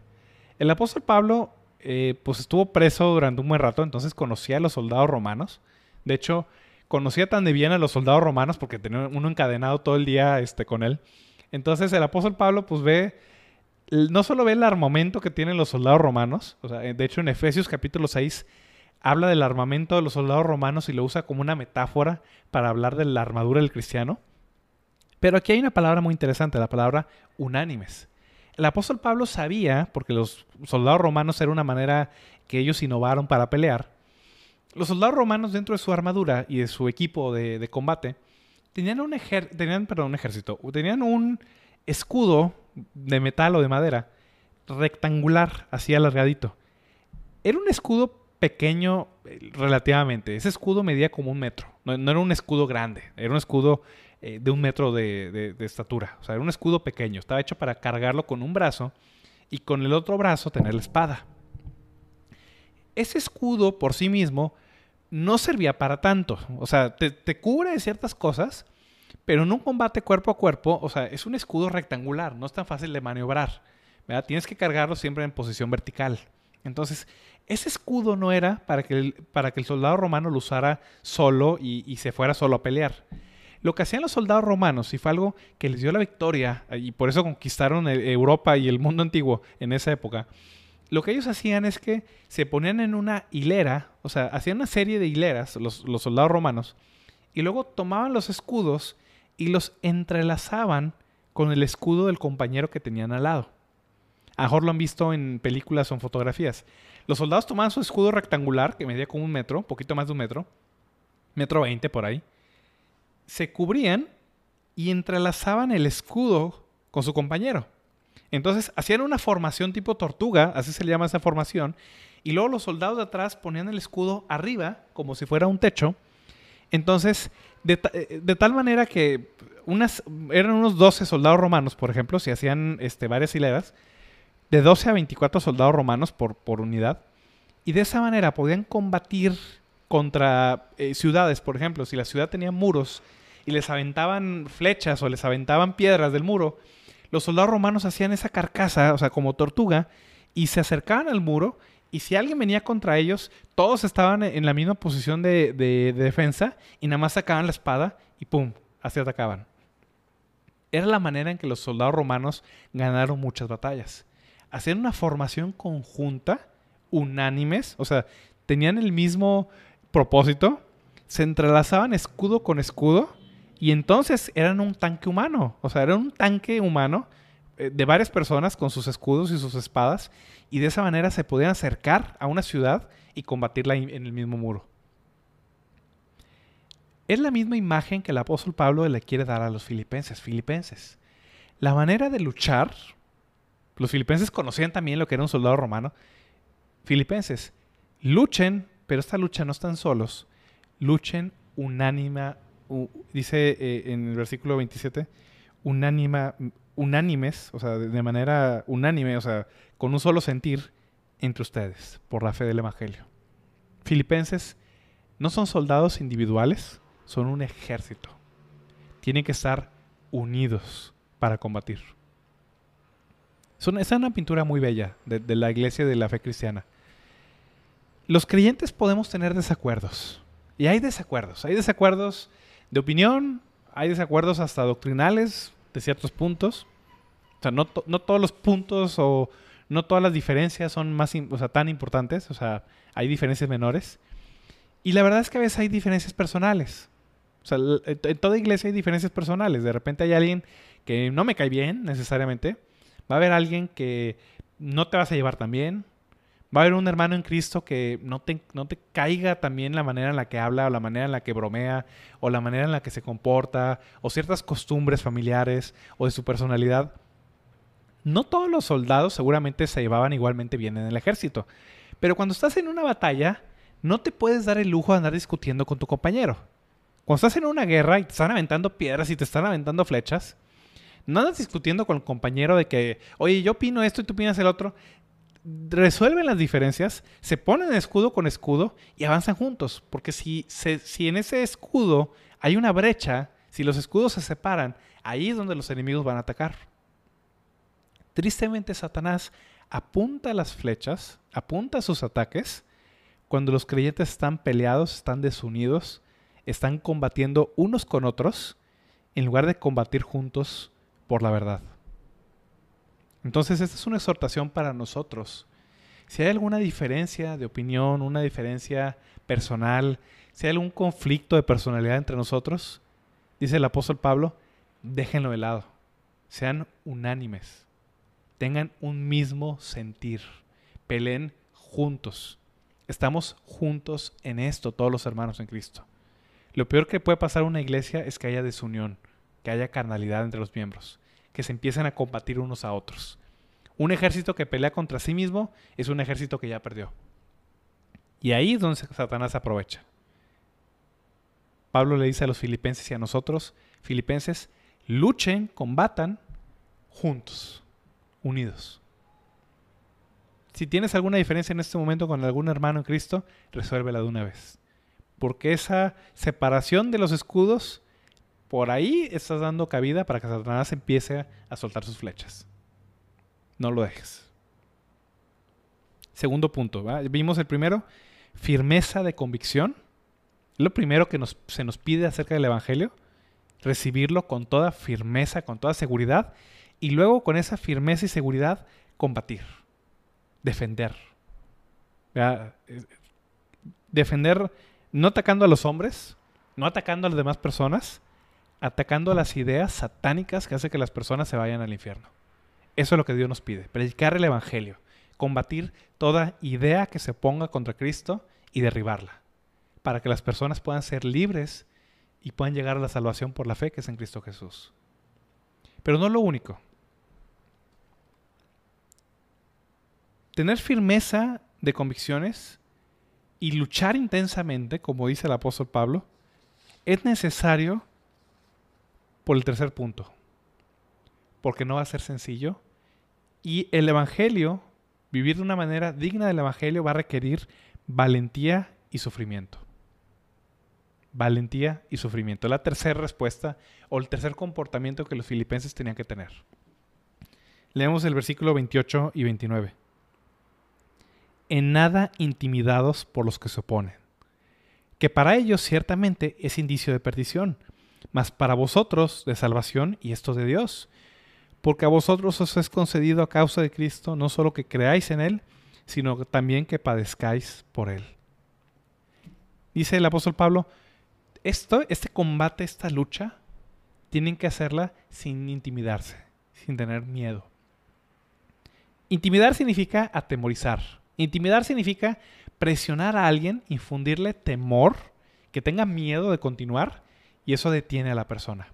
El apóstol Pablo eh, pues estuvo preso durante un buen rato, entonces conocía a los soldados romanos. De hecho, conocía tan de bien a los soldados romanos porque tenía uno encadenado todo el día este, con él. Entonces el apóstol Pablo pues ve, no solo ve el armamento que tienen los soldados romanos, sea, de hecho en Efesios capítulo 6 habla del armamento de los soldados romanos y lo usa como una metáfora para hablar de la armadura del cristiano. Pero aquí hay una palabra muy interesante, la palabra unánimes. El apóstol Pablo sabía, porque los soldados romanos era una manera que ellos innovaron para pelear, los soldados romanos dentro de su armadura y de su equipo de, combate tenían un, un ejército, tenían un escudo de metal o de madera rectangular, así alargadito. Era un escudo pequeño eh, relativamente. Ese escudo medía como un metro. No, era un escudo grande, era un escudo eh, de un metro de, de, estatura. O sea, era un escudo pequeño. Estaba hecho para cargarlo con un brazo y con el otro brazo tener la espada. Ese escudo por sí mismo no servía para tanto. O sea, te, cubre de ciertas cosas, pero en un combate cuerpo a cuerpo, o sea, es un escudo rectangular, no es tan fácil de maniobrar. Tienes que cargarlo siempre en posición vertical. Entonces, ese escudo no era para que el, para que el soldado romano lo usara solo y, y, se fuera solo a pelear. Lo que hacían los soldados romanos, y fue algo que les dio la victoria, y por eso conquistaron e, Europa y el mundo antiguo en esa época, lo que ellos hacían es que se ponían en una hilera, o sea, hacían una serie de hileras, los, soldados romanos, y luego tomaban los escudos y los entrelazaban con el escudo del compañero que tenían al lado. A lo lo han visto en películas o en fotografías. Los soldados tomaban su escudo rectangular, que medía como un metro, poquito más de un metro, metro veinte por ahí, se cubrían y entrelazaban el escudo con su compañero. Entonces hacían una formación tipo tortuga, así se le llama esa formación, y luego los soldados de atrás ponían el escudo arriba, como si fuera un techo. Entonces, de, eh, tal manera que unas, eran unos 12 soldados romanos, por ejemplo, si hacían este, varias hileras, de 12 a 24 soldados romanos por, por unidad, y de esa manera podían combatir contra eh, ciudades, por ejemplo, si la ciudad tenía muros y les aventaban flechas o les aventaban piedras del muro, los soldados romanos hacían esa carcasa, o sea, como tortuga, y se acercaban al muro, y si alguien venía contra ellos, todos estaban en la misma posición de, defensa, y nada más sacaban la espada y ¡pum! Así atacaban. Era la manera en que los soldados romanos ganaron muchas batallas. Hacían una formación conjunta, unánimes, o sea, tenían el mismo propósito, se entrelazaban escudo con escudo, y entonces eran un tanque humano, o sea, era un tanque humano eh, de varias personas con sus escudos y sus espadas, y de esa manera se podían acercar a una ciudad y combatirla en el mismo muro. Es la misma imagen que el apóstol Pablo le quiere dar a los filipenses. Filipenses. La manera de luchar, los filipenses conocían también lo que era un soldado romano. Filipenses, luchen, pero esta lucha no están solos, luchen unánima, dice eh, en el versículo 27, unánima, unánimes, o sea, de, manera unánime, o sea, con un solo sentir entre ustedes, por la fe del Evangelio. filipenses no son soldados individuales, son un ejército. Tienen que estar unidos para combatir. Son, es una pintura muy bella de, de la iglesia de la fe cristiana. Los creyentes podemos tener desacuerdos. Y hay desacuerdos. Hay desacuerdos de opinión, hay desacuerdos hasta doctrinales de ciertos puntos. O sea, no, todos los puntos o no todas las diferencias son tan importantes. O sea, hay diferencias menores. Y la verdad es que a veces hay diferencias personales. O sea, en toda iglesia hay diferencias personales. De repente hay alguien que no me cae bien necesariamente. Va a haber alguien que no te vas a llevar tan bien. Va a haber un hermano en Cristo que no te, caiga también la manera en la que habla, o la manera en la que bromea, o la manera en la que se comporta, o ciertas costumbres familiares, o de su personalidad. No todos los soldados seguramente se llevaban igualmente bien en el ejército. Pero cuando estás en una batalla, no te puedes dar el lujo de andar discutiendo con tu compañero. Cuando estás en una guerra y te están aventando piedras y te están aventando flechas, no andas discutiendo con el compañero de que, oye, yo opino esto y tú opinas el otro. Resuelven las diferencias, se ponen escudo con escudo y avanzan juntos. Porque si, si en ese escudo hay una brecha, si los escudos se separan, ahí es donde los enemigos van a atacar. Tristemente, Satanás apunta las flechas, apunta sus ataques cuando los creyentes están peleados, están desunidos, están combatiendo unos con otros, en lugar de combatir juntos por la verdad. Entonces, esta es una exhortación para nosotros. Si hay alguna diferencia de opinión, una diferencia personal, si hay algún conflicto de personalidad entre nosotros, dice el apóstol Pablo, déjenlo de lado. Sean unánimes. Tengan un mismo sentir. Peleen juntos. Estamos juntos en esto, todos los hermanos en Cristo. Lo peor que puede pasar en una iglesia es que haya desunión, que haya carnalidad entre los miembros, que se empiecen a combatir unos a otros. Un ejército que pelea contra sí mismo es un ejército que ya perdió. Y ahí es donde Satanás aprovecha. Pablo le dice a los filipenses y a nosotros, filipenses, luchen, combatan juntos, unidos. Si tienes alguna diferencia en este momento con algún hermano en Cristo, resuélvela de una vez. Porque esa separación de los escudos, por ahí estás dando cabida para que Satanás empiece a soltar sus flechas. No lo dejes. Segundo punto, vimos el primero, firmeza de convicción. Lo primero que se nos pide acerca del Evangelio, recibirlo con toda firmeza, con toda seguridad, y luego con esa firmeza y seguridad combatir defender. Defender no atacando a los hombres, no atacando a las demás personas, atacando a las ideas satánicas que hacen que las personas se vayan al infierno. Eso es lo que Dios nos pide, predicar el Evangelio, combatir toda idea que se ponga contra Cristo y derribarla, para que las personas puedan ser libres y puedan llegar a la salvación por la fe que es en Cristo Jesús. Pero no es lo único. tener firmeza de convicciones y luchar intensamente, como dice el apóstol Pablo, es necesario por el tercer punto, porque no va a ser sencillo. Y el Evangelio, vivir de una manera digna del Evangelio, va a requerir valentía y sufrimiento. Valentía y sufrimiento. La tercera respuesta o el tercer comportamiento que los filipenses tenían que tener. Leemos el versículo 28 y 29 en nada intimidados por los que se oponen, que para ellos ciertamente es indicio de perdición, mas para vosotros de salvación y esto de Dios, porque a vosotros os es concedido a causa de Cristo no solo que creáis en Él, sino también que padezcáis por Él. Dice el apóstol Pablo, esto, este combate, esta lucha, tienen que hacerla sin intimidarse, sin tener miedo. Intimidar significa atemorizar, Intimidar significa presionar a alguien, infundirle temor, que tenga miedo de continuar y eso detiene a la persona.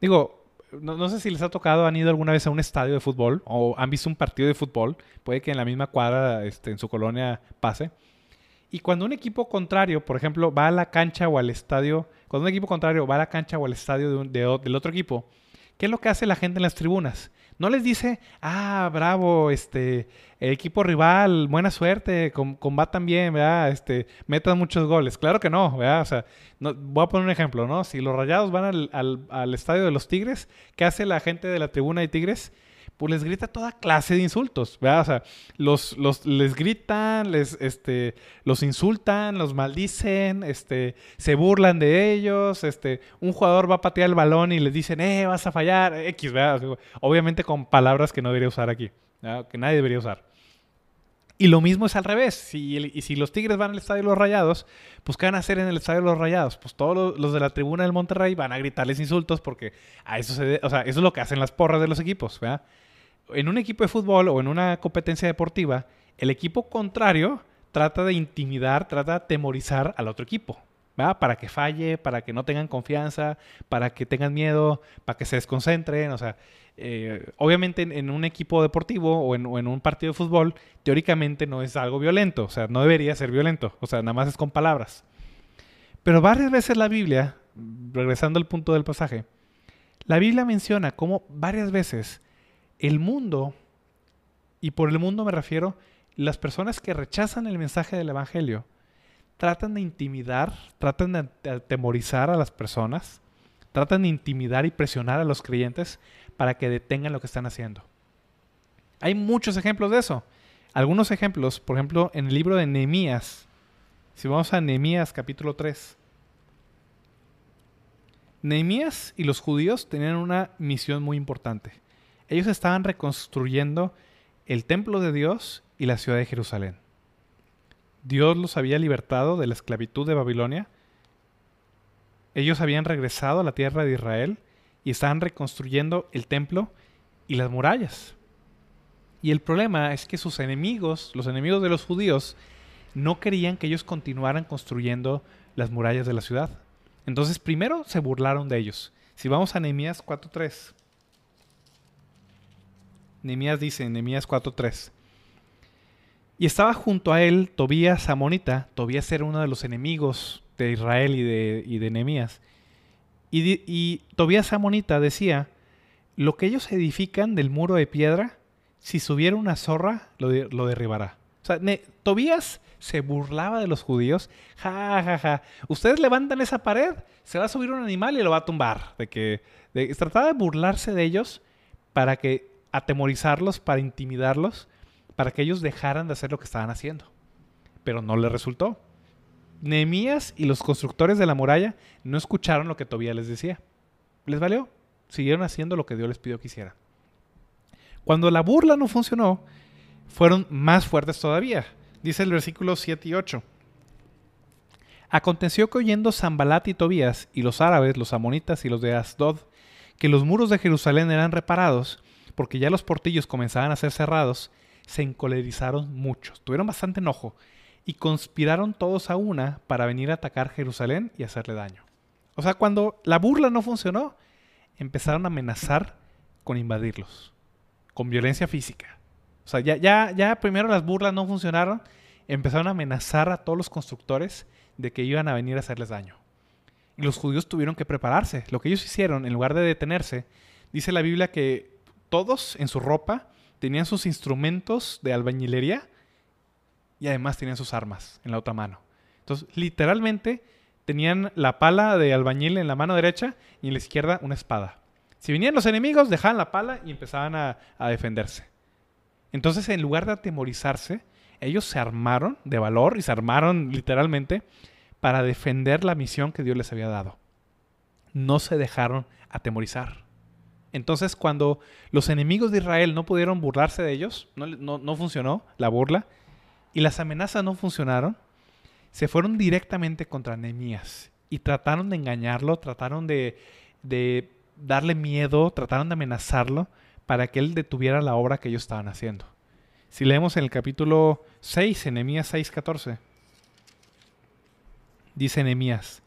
Digo, no, sé si les ha tocado, han ido alguna vez a un estadio de fútbol o han visto un partido de fútbol, puede que en la misma cuadra este, en su colonia pase. Y cuando un equipo contrario, por ejemplo, va a la cancha o al estadio, cuando un equipo contrario va a la cancha o al estadio del otro equipo, ¿qué es lo que hace la gente en las tribunas? No les dice, ah, bravo, este, equipo rival, buena suerte, combatan bien, ¿verdad? Este, metan muchos goles. Claro que no, ¿verdad? O sea, voy a poner un ejemplo, ¿no? Si los rayados van al, al, al estadio de los Tigres, ¿qué hace la gente de la tribuna de Tigres? Pues les grita toda clase de insultos, ¿verdad? O sea, los, los, les gritan, les, este, los insultan, los maldicen, este, se burlan de ellos, este, un jugador va a patear el balón y les dicen, eh, vas a fallar, X, ¿verdad? Obviamente con palabras que no debería usar aquí, que nadie debería usar. Y lo mismo es al revés. Si, y si los Tigres van al Estadio de los Rayados, pues ¿qué van a hacer en el Estadio de los Rayados? Pues todos los, de la tribuna del Monterrey van a gritarles insultos porque a eso se... O sea, eso es lo que hacen las porras de los equipos, ¿verdad? En un equipo de fútbol o en una competencia deportiva, el equipo contrario trata de intimidar, trata de atemorizar al otro equipo. ¿verdad? Para que falle, para que no tengan confianza, para que tengan miedo, para que se desconcentren. O sea, eh, obviamente en, un equipo deportivo o en, o en, un partido de fútbol, teóricamente no es algo violento. O sea, no debería ser violento. O sea, nada más es con palabras. Pero varias veces la Biblia, regresando al punto del pasaje, la Biblia menciona cómo varias veces el mundo, y por el mundo me refiero, las personas que rechazan el mensaje del Evangelio, tratan de intimidar, tratan de atemorizar a las personas, tratan de intimidar y presionar a los creyentes para que detengan lo que están haciendo. Hay muchos ejemplos de eso. Algunos ejemplos, por ejemplo, en el libro de Nehemías, si vamos a Nehemías capítulo 3, Nehemías y los judíos tenían una misión muy importante. Ellos estaban reconstruyendo el templo de Dios y la ciudad de Jerusalén. Dios los había libertado de la esclavitud de Babilonia. Ellos habían regresado a la tierra de Israel y estaban reconstruyendo el templo y las murallas. Y el problema es que sus enemigos, los enemigos de los judíos, no querían que ellos continuaran construyendo las murallas de la ciudad. Entonces primero se burlaron de ellos. Si vamos a Nehemías 4.3. Nehemías dice en Nehemías 4:3. Y estaba junto a él Tobías Amonita. Tobías era uno de los enemigos de Israel y de, y de Nehemías. Y, y, Tobías Amonita decía, lo que ellos edifican del muro de piedra, si subiera una zorra, lo, lo derribará. O sea, Tobías se burlaba de los judíos. Ja, ja, ja. Ustedes levantan esa pared, se va a subir un animal y lo va a tumbar. De que trataba de burlarse de ellos para que atemorizarlos, para intimidarlos, para que ellos dejaran de hacer lo que estaban haciendo. Pero no les resultó. Nehemías y los constructores de la muralla no escucharon lo que Tobías les decía. Les valió. Siguieron haciendo lo que Dios les pidió que hicieran. Cuando la burla no funcionó, fueron más fuertes todavía. Dice el versículo 7 y 8. Aconteció que oyendo Zambalat y Tobías y los árabes, los amonitas y los de Asdod, que los muros de Jerusalén eran reparados, porque ya los portillos comenzaban a ser cerrados, se encolerizaron muchos, tuvieron bastante enojo y conspiraron todos a una para venir a atacar Jerusalén y hacerle daño. O sea, cuando la burla no funcionó, empezaron a amenazar con invadirlos, con violencia física. O sea, ya, ya, ya primero las burlas no funcionaron, empezaron a amenazar a todos los constructores de que iban a venir a hacerles daño. Y los judíos tuvieron que prepararse. Lo que ellos hicieron, en lugar de detenerse, dice la Biblia que todos en su ropa tenían sus instrumentos de albañilería y además tenían sus armas en la otra mano. Entonces, literalmente tenían la pala de albañil en la mano derecha y en la izquierda una espada. Si venían los enemigos, dejaban la pala y empezaban a, a defenderse. Entonces, en lugar de atemorizarse, ellos se armaron de valor y se armaron literalmente para defender la misión que Dios les había dado. No se dejaron atemorizar. Entonces, cuando los enemigos de Israel no pudieron burlarse de ellos, no, funcionó la burla, y las amenazas no funcionaron, se fueron directamente contra Nehemías y trataron de engañarlo, trataron de, darle miedo, trataron de amenazarlo para que él detuviera la obra que ellos estaban haciendo. Si leemos en el capítulo 6, en Nehemías 6:14, dice Nehemías,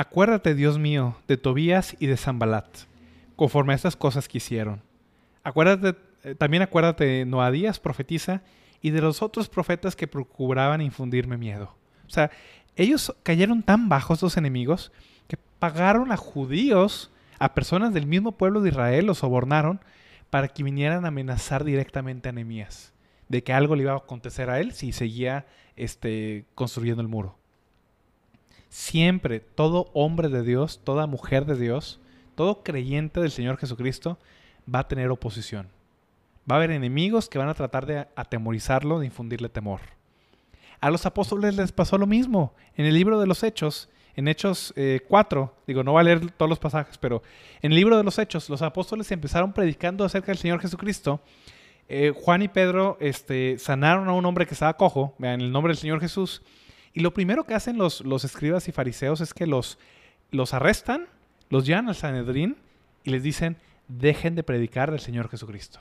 Acuérdate, Dios mío, de Tobías y de Zambalat, conforme a estas cosas que hicieron. Acuérdate, eh, también acuérdate de Noadías, profetiza, y de los otros profetas que procuraban infundirme miedo. O sea, ellos cayeron tan bajos, los enemigos, que pagaron a judíos, a personas del mismo pueblo de Israel los sobornaron para que vinieran a amenazar directamente a Nehemías de que algo le iba a acontecer a él si seguía este, construyendo el muro. Siempre todo hombre de Dios, toda mujer de Dios, todo creyente del Señor Jesucristo va a tener oposición. Va a haber enemigos que van a tratar de atemorizarlo, de infundirle temor. A los apóstoles les pasó lo mismo. En el libro de los Hechos, en Hechos 4, eh, digo, no voy a leer todos los pasajes, pero en el libro de los Hechos, los apóstoles empezaron predicando acerca del Señor Jesucristo eh, Juan y Pedro este, sanaron a un hombre que estaba cojo, en el nombre del Señor Jesús. Y lo primero que hacen los, los escribas y fariseos es que los, los arrestan, los llevan al Sanedrín y les dicen, dejen de predicar del Señor Jesucristo.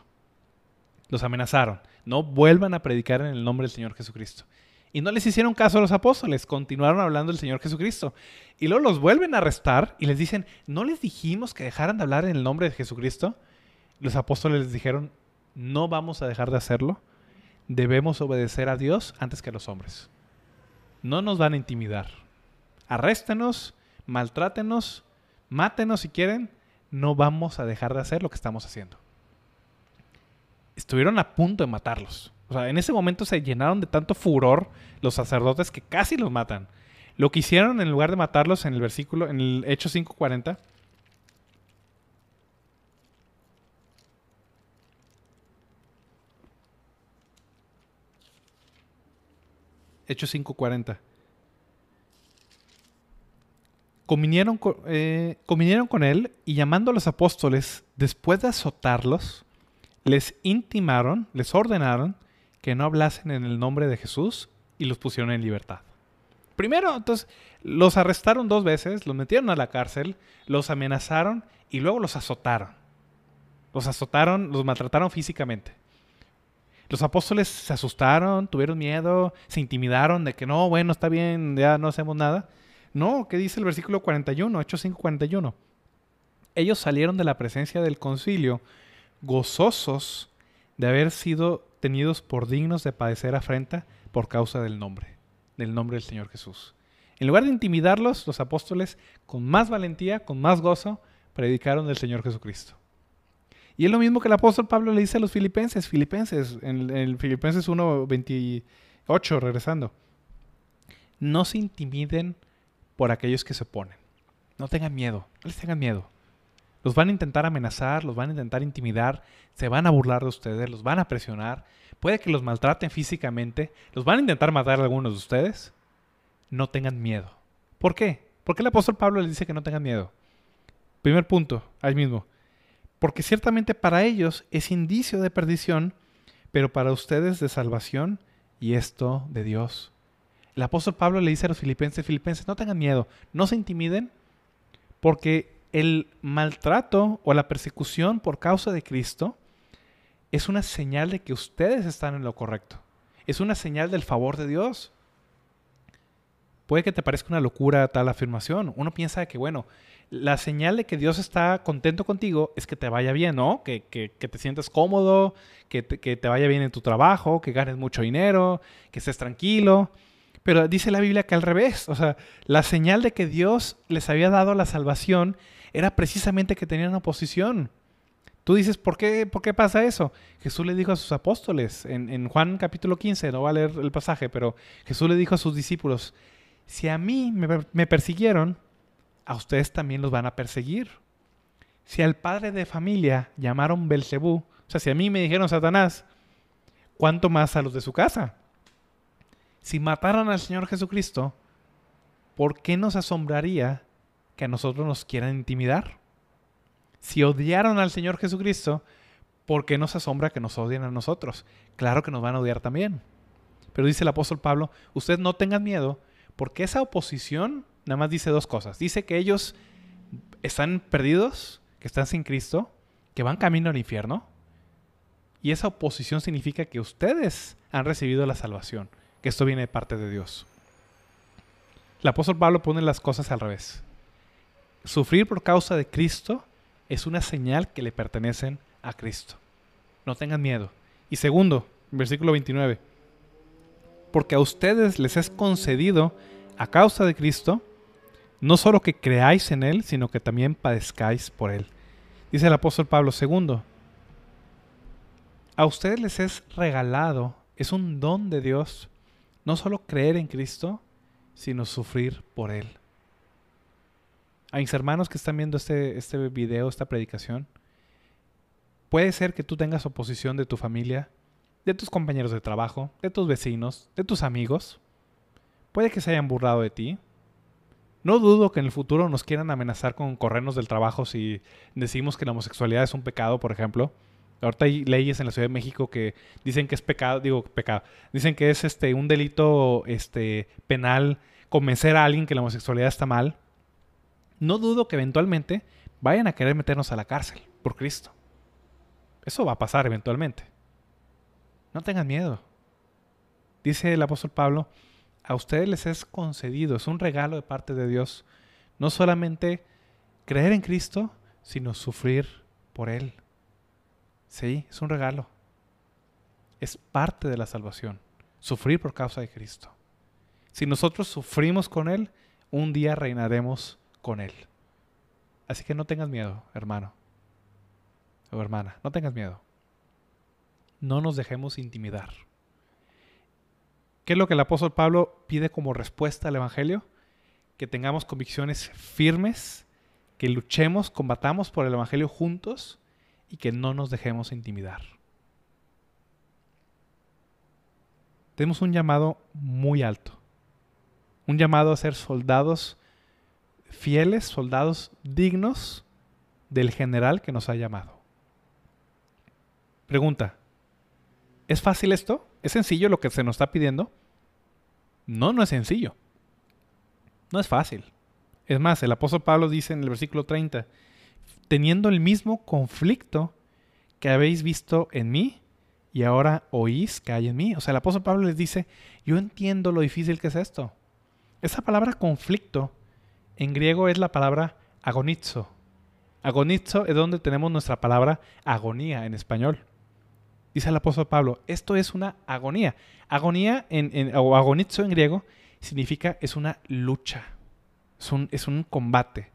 Los amenazaron, no vuelvan a predicar en el nombre del Señor Jesucristo. Y no les hicieron caso a los apóstoles, continuaron hablando del Señor Jesucristo. Y luego los vuelven a arrestar y les dicen, ¿no les dijimos que dejaran de hablar en el nombre de Jesucristo? Los apóstoles les dijeron, no vamos a dejar de hacerlo. Debemos obedecer a Dios antes que a los hombres. No nos van a intimidar. Arréstenos, maltrátenos, mátenos si quieren. No vamos a dejar de hacer lo que estamos haciendo. Estuvieron a punto de matarlos. O sea, en ese momento se llenaron de tanto furor los sacerdotes que casi los matan. Lo que hicieron en lugar de matarlos en el versículo, en el Hecho 5:40, Hechos 5:40. Convinieron con, eh, con él y llamando a los apóstoles, después de azotarlos, les intimaron, les ordenaron que no hablasen en el nombre de Jesús y los pusieron en libertad. Primero, entonces, los arrestaron dos veces, los metieron a la cárcel, los amenazaron y luego los azotaron. Los azotaron, los maltrataron físicamente. Los apóstoles se asustaron, tuvieron miedo, se intimidaron de que no, bueno, está bien, ya no hacemos nada. No, ¿qué dice el versículo 41, Hechos 5, 41? Ellos salieron de la presencia del concilio gozosos de haber sido tenidos por dignos de padecer afrenta por causa del nombre, del nombre del Señor Jesús. En lugar de intimidarlos, los apóstoles, con más valentía, con más gozo, predicaron del Señor Jesucristo. Y es lo mismo que el apóstol Pablo le dice a los filipenses, filipenses, en el Filipenses 1.28, regresando. No se intimiden por aquellos que se oponen. No tengan miedo, no les tengan miedo. Los van a intentar amenazar, los van a intentar intimidar, se van a burlar de ustedes, los van a presionar, puede que los maltraten físicamente, los van a intentar matar a algunos de ustedes. No tengan miedo. ¿Por qué? ¿Por qué el apóstol Pablo les dice que no tengan miedo? Primer punto, ahí mismo porque ciertamente para ellos es indicio de perdición, pero para ustedes de salvación y esto de Dios. El apóstol Pablo le dice a los filipenses, filipenses, no tengan miedo, no se intimiden, porque el maltrato o la persecución por causa de Cristo es una señal de que ustedes están en lo correcto. Es una señal del favor de Dios. Puede que te parezca una locura tal afirmación. Uno piensa que, bueno, la señal de que Dios está contento contigo es que te vaya bien, ¿no? Que, te sientas cómodo, que te, vaya bien en tu trabajo, que ganes mucho dinero, que estés tranquilo. Pero dice la Biblia que al revés, o sea, la señal de que Dios les había dado la salvación era precisamente que tenían oposición. Tú dices, ¿por qué, ¿por qué pasa eso? Jesús le dijo a sus apóstoles, en, en Juan capítulo 15, no voy a leer el pasaje, pero Jesús le dijo a sus discípulos, si a mí me persiguieron, a ustedes también los van a perseguir. Si al padre de familia llamaron Belcebú, o sea, si a mí me dijeron Satanás, ¿cuánto más a los de su casa? Si mataron al Señor Jesucristo, ¿por qué nos asombraría que a nosotros nos quieran intimidar? Si odiaron al Señor Jesucristo, ¿por qué nos asombra que nos odien a nosotros? Claro que nos van a odiar también. Pero dice el apóstol Pablo, ustedes no tengan miedo, porque esa oposición nada más dice dos cosas. Dice que ellos están perdidos, que están sin Cristo, que van camino al infierno. Y esa oposición significa que ustedes han recibido la salvación, que esto viene de parte de Dios. El apóstol Pablo pone las cosas al revés. Sufrir por causa de Cristo es una señal que le pertenecen a Cristo. No tengan miedo. Y segundo, versículo 29, porque a ustedes les es concedido, a causa de Cristo, no solo que creáis en Él, sino que también padezcáis por Él. Dice el apóstol Pablo II, a ustedes les es regalado, es un don de Dios, no solo creer en Cristo, sino sufrir por Él. A mis hermanos que están viendo este, este video, esta predicación, puede ser que tú tengas oposición de tu familia, de tus compañeros de trabajo, de tus vecinos, de tus amigos. Puede que se hayan burlado de ti, no dudo que en el futuro nos quieran amenazar con corrernos del trabajo si decimos que la homosexualidad es un pecado, por ejemplo. Ahorita hay leyes en la Ciudad de México que dicen que es pecado, digo pecado, dicen que es este un delito este penal convencer a alguien que la homosexualidad está mal. No dudo que eventualmente vayan a querer meternos a la cárcel por Cristo. Eso va a pasar eventualmente. No tengan miedo. Dice el apóstol Pablo, a ustedes les es concedido, es un regalo de parte de Dios, no solamente creer en Cristo, sino sufrir por Él. Sí, es un regalo. Es parte de la salvación, sufrir por causa de Cristo. Si nosotros sufrimos con Él, un día reinaremos con Él. Así que no tengas miedo, hermano o hermana, no tengas miedo. No nos dejemos intimidar. ¿Qué es lo que el apóstol Pablo pide como respuesta al Evangelio? Que tengamos convicciones firmes, que luchemos, combatamos por el Evangelio juntos y que no nos dejemos intimidar. Tenemos un llamado muy alto, un llamado a ser soldados fieles, soldados dignos del general que nos ha llamado. Pregunta, ¿es fácil esto? ¿Es sencillo lo que se nos está pidiendo? No, no es sencillo. No es fácil. Es más, el apóstol Pablo dice en el versículo 30, teniendo el mismo conflicto que habéis visto en mí y ahora oís que hay en mí. O sea, el apóstol Pablo les dice, yo entiendo lo difícil que es esto. Esa palabra conflicto en griego es la palabra agonizo. Agonizo es donde tenemos nuestra palabra agonía en español. Dice el apóstol Pablo, esto es una agonía. Agonía en, o agonizo en griego significa es una lucha, es un, es un combate.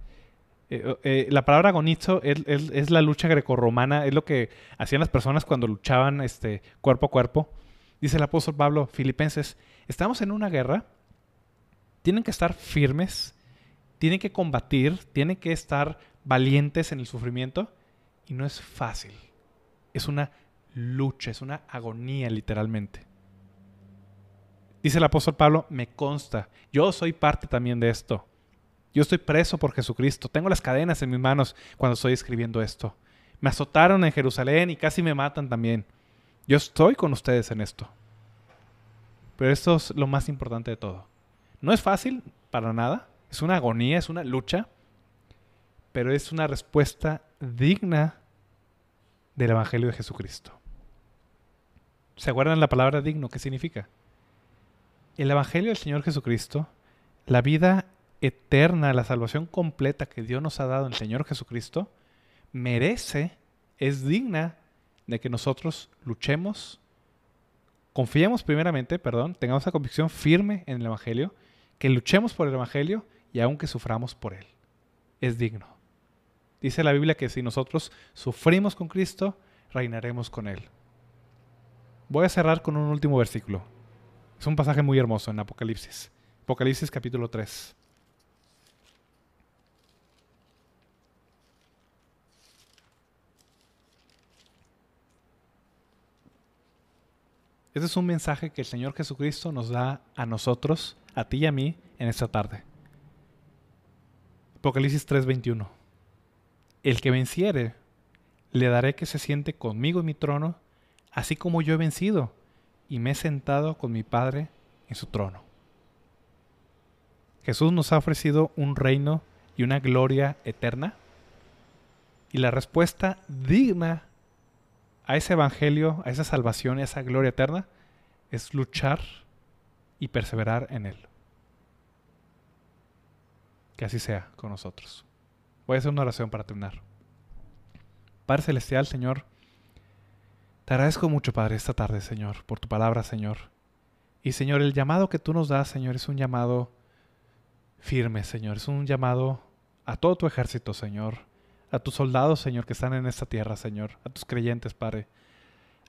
Eh, eh, la palabra agonizo es, la lucha grecorromana, es lo que hacían las personas cuando luchaban este, cuerpo a cuerpo. Dice el apóstol Pablo, Filipenses, estamos en una guerra, tienen que estar firmes, tienen que combatir, tienen que estar valientes en el sufrimiento y no es fácil. Es una lucha, es una agonía literalmente. Dice el apóstol Pablo, me consta, yo soy parte también de esto. Yo estoy preso por Jesucristo, tengo las cadenas en mis manos cuando estoy escribiendo esto. Me azotaron en Jerusalén y casi me matan también. Yo estoy con ustedes en esto. Pero esto es lo más importante de todo. No es fácil para nada, es una agonía, es una lucha, pero es una respuesta digna del Evangelio de Jesucristo. ¿Se acuerdan la palabra digno? ¿Qué significa? El Evangelio del Señor Jesucristo, la vida eterna, la salvación completa que Dios nos ha dado en el Señor Jesucristo, merece, es digna de que nosotros luchemos, confiemos primeramente, perdón, tengamos la convicción firme en el Evangelio, que luchemos por el Evangelio y aunque suframos por él. Es digno. Dice la Biblia que si nosotros sufrimos con Cristo, reinaremos con Él. Voy a cerrar con un último versículo. Es un pasaje muy hermoso en Apocalipsis. Apocalipsis capítulo 3. Este es un mensaje que el Señor Jesucristo nos da a nosotros, a ti y a mí, en esta tarde. Apocalipsis 3:21. El que venciere, le daré que se siente conmigo en mi trono así como yo he vencido y me he sentado con mi Padre en su trono. Jesús nos ha ofrecido un reino y una gloria eterna. Y la respuesta digna a ese evangelio, a esa salvación, a esa gloria eterna, es luchar y perseverar en él. Que así sea con nosotros. Voy a hacer una oración para terminar. Padre Celestial, Señor, te agradezco mucho, Padre, esta tarde, Señor, por tu palabra, Señor. Y, Señor, el llamado que tú nos das, Señor, es un llamado firmes, Señor. Es un llamado a todo tu ejército, Señor. A tus soldados, Señor, que están en esta tierra, Señor. A tus creyentes, Padre.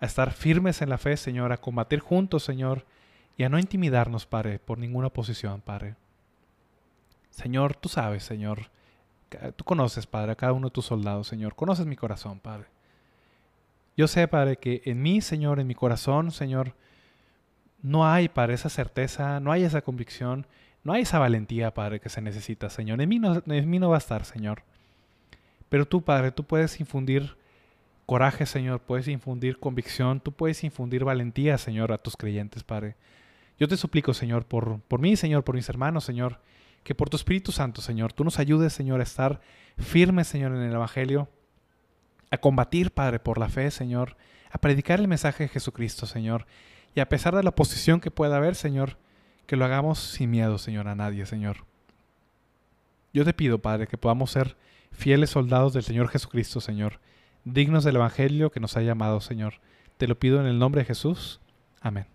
A estar firmes en la fe, Señor. A combatir juntos, Señor. Y a no intimidarnos, Padre, por ninguna oposición, Padre. Señor, tú sabes, Señor. Tú conoces, Padre, a cada uno de tus soldados, Señor. Conoces mi corazón, Padre. Yo sé, Padre, que en mí, Señor, en mi corazón, Señor, no hay, Padre, esa certeza, no hay esa convicción, no hay esa valentía, Padre, que se necesita, Señor. En mí no, en mí no va a estar, Señor. Pero tú, Padre, tú puedes infundir coraje, Señor, puedes infundir convicción, tú puedes infundir valentía, Señor, a tus creyentes, Padre. Yo te suplico, Señor, por, por mí, Señor, por mis hermanos, Señor, que por tu Espíritu Santo, Señor, tú nos ayudes, Señor, a estar firmes, Señor, en el Evangelio, a combatir, Padre, por la fe, Señor, a predicar el mensaje de Jesucristo, Señor, y a pesar de la oposición que pueda haber, Señor, que lo hagamos sin miedo, Señor, a nadie, Señor. Yo te pido, Padre, que podamos ser fieles soldados del Señor Jesucristo, Señor, dignos del Evangelio que nos ha llamado, Señor. Te lo pido en el nombre de Jesús. Amén.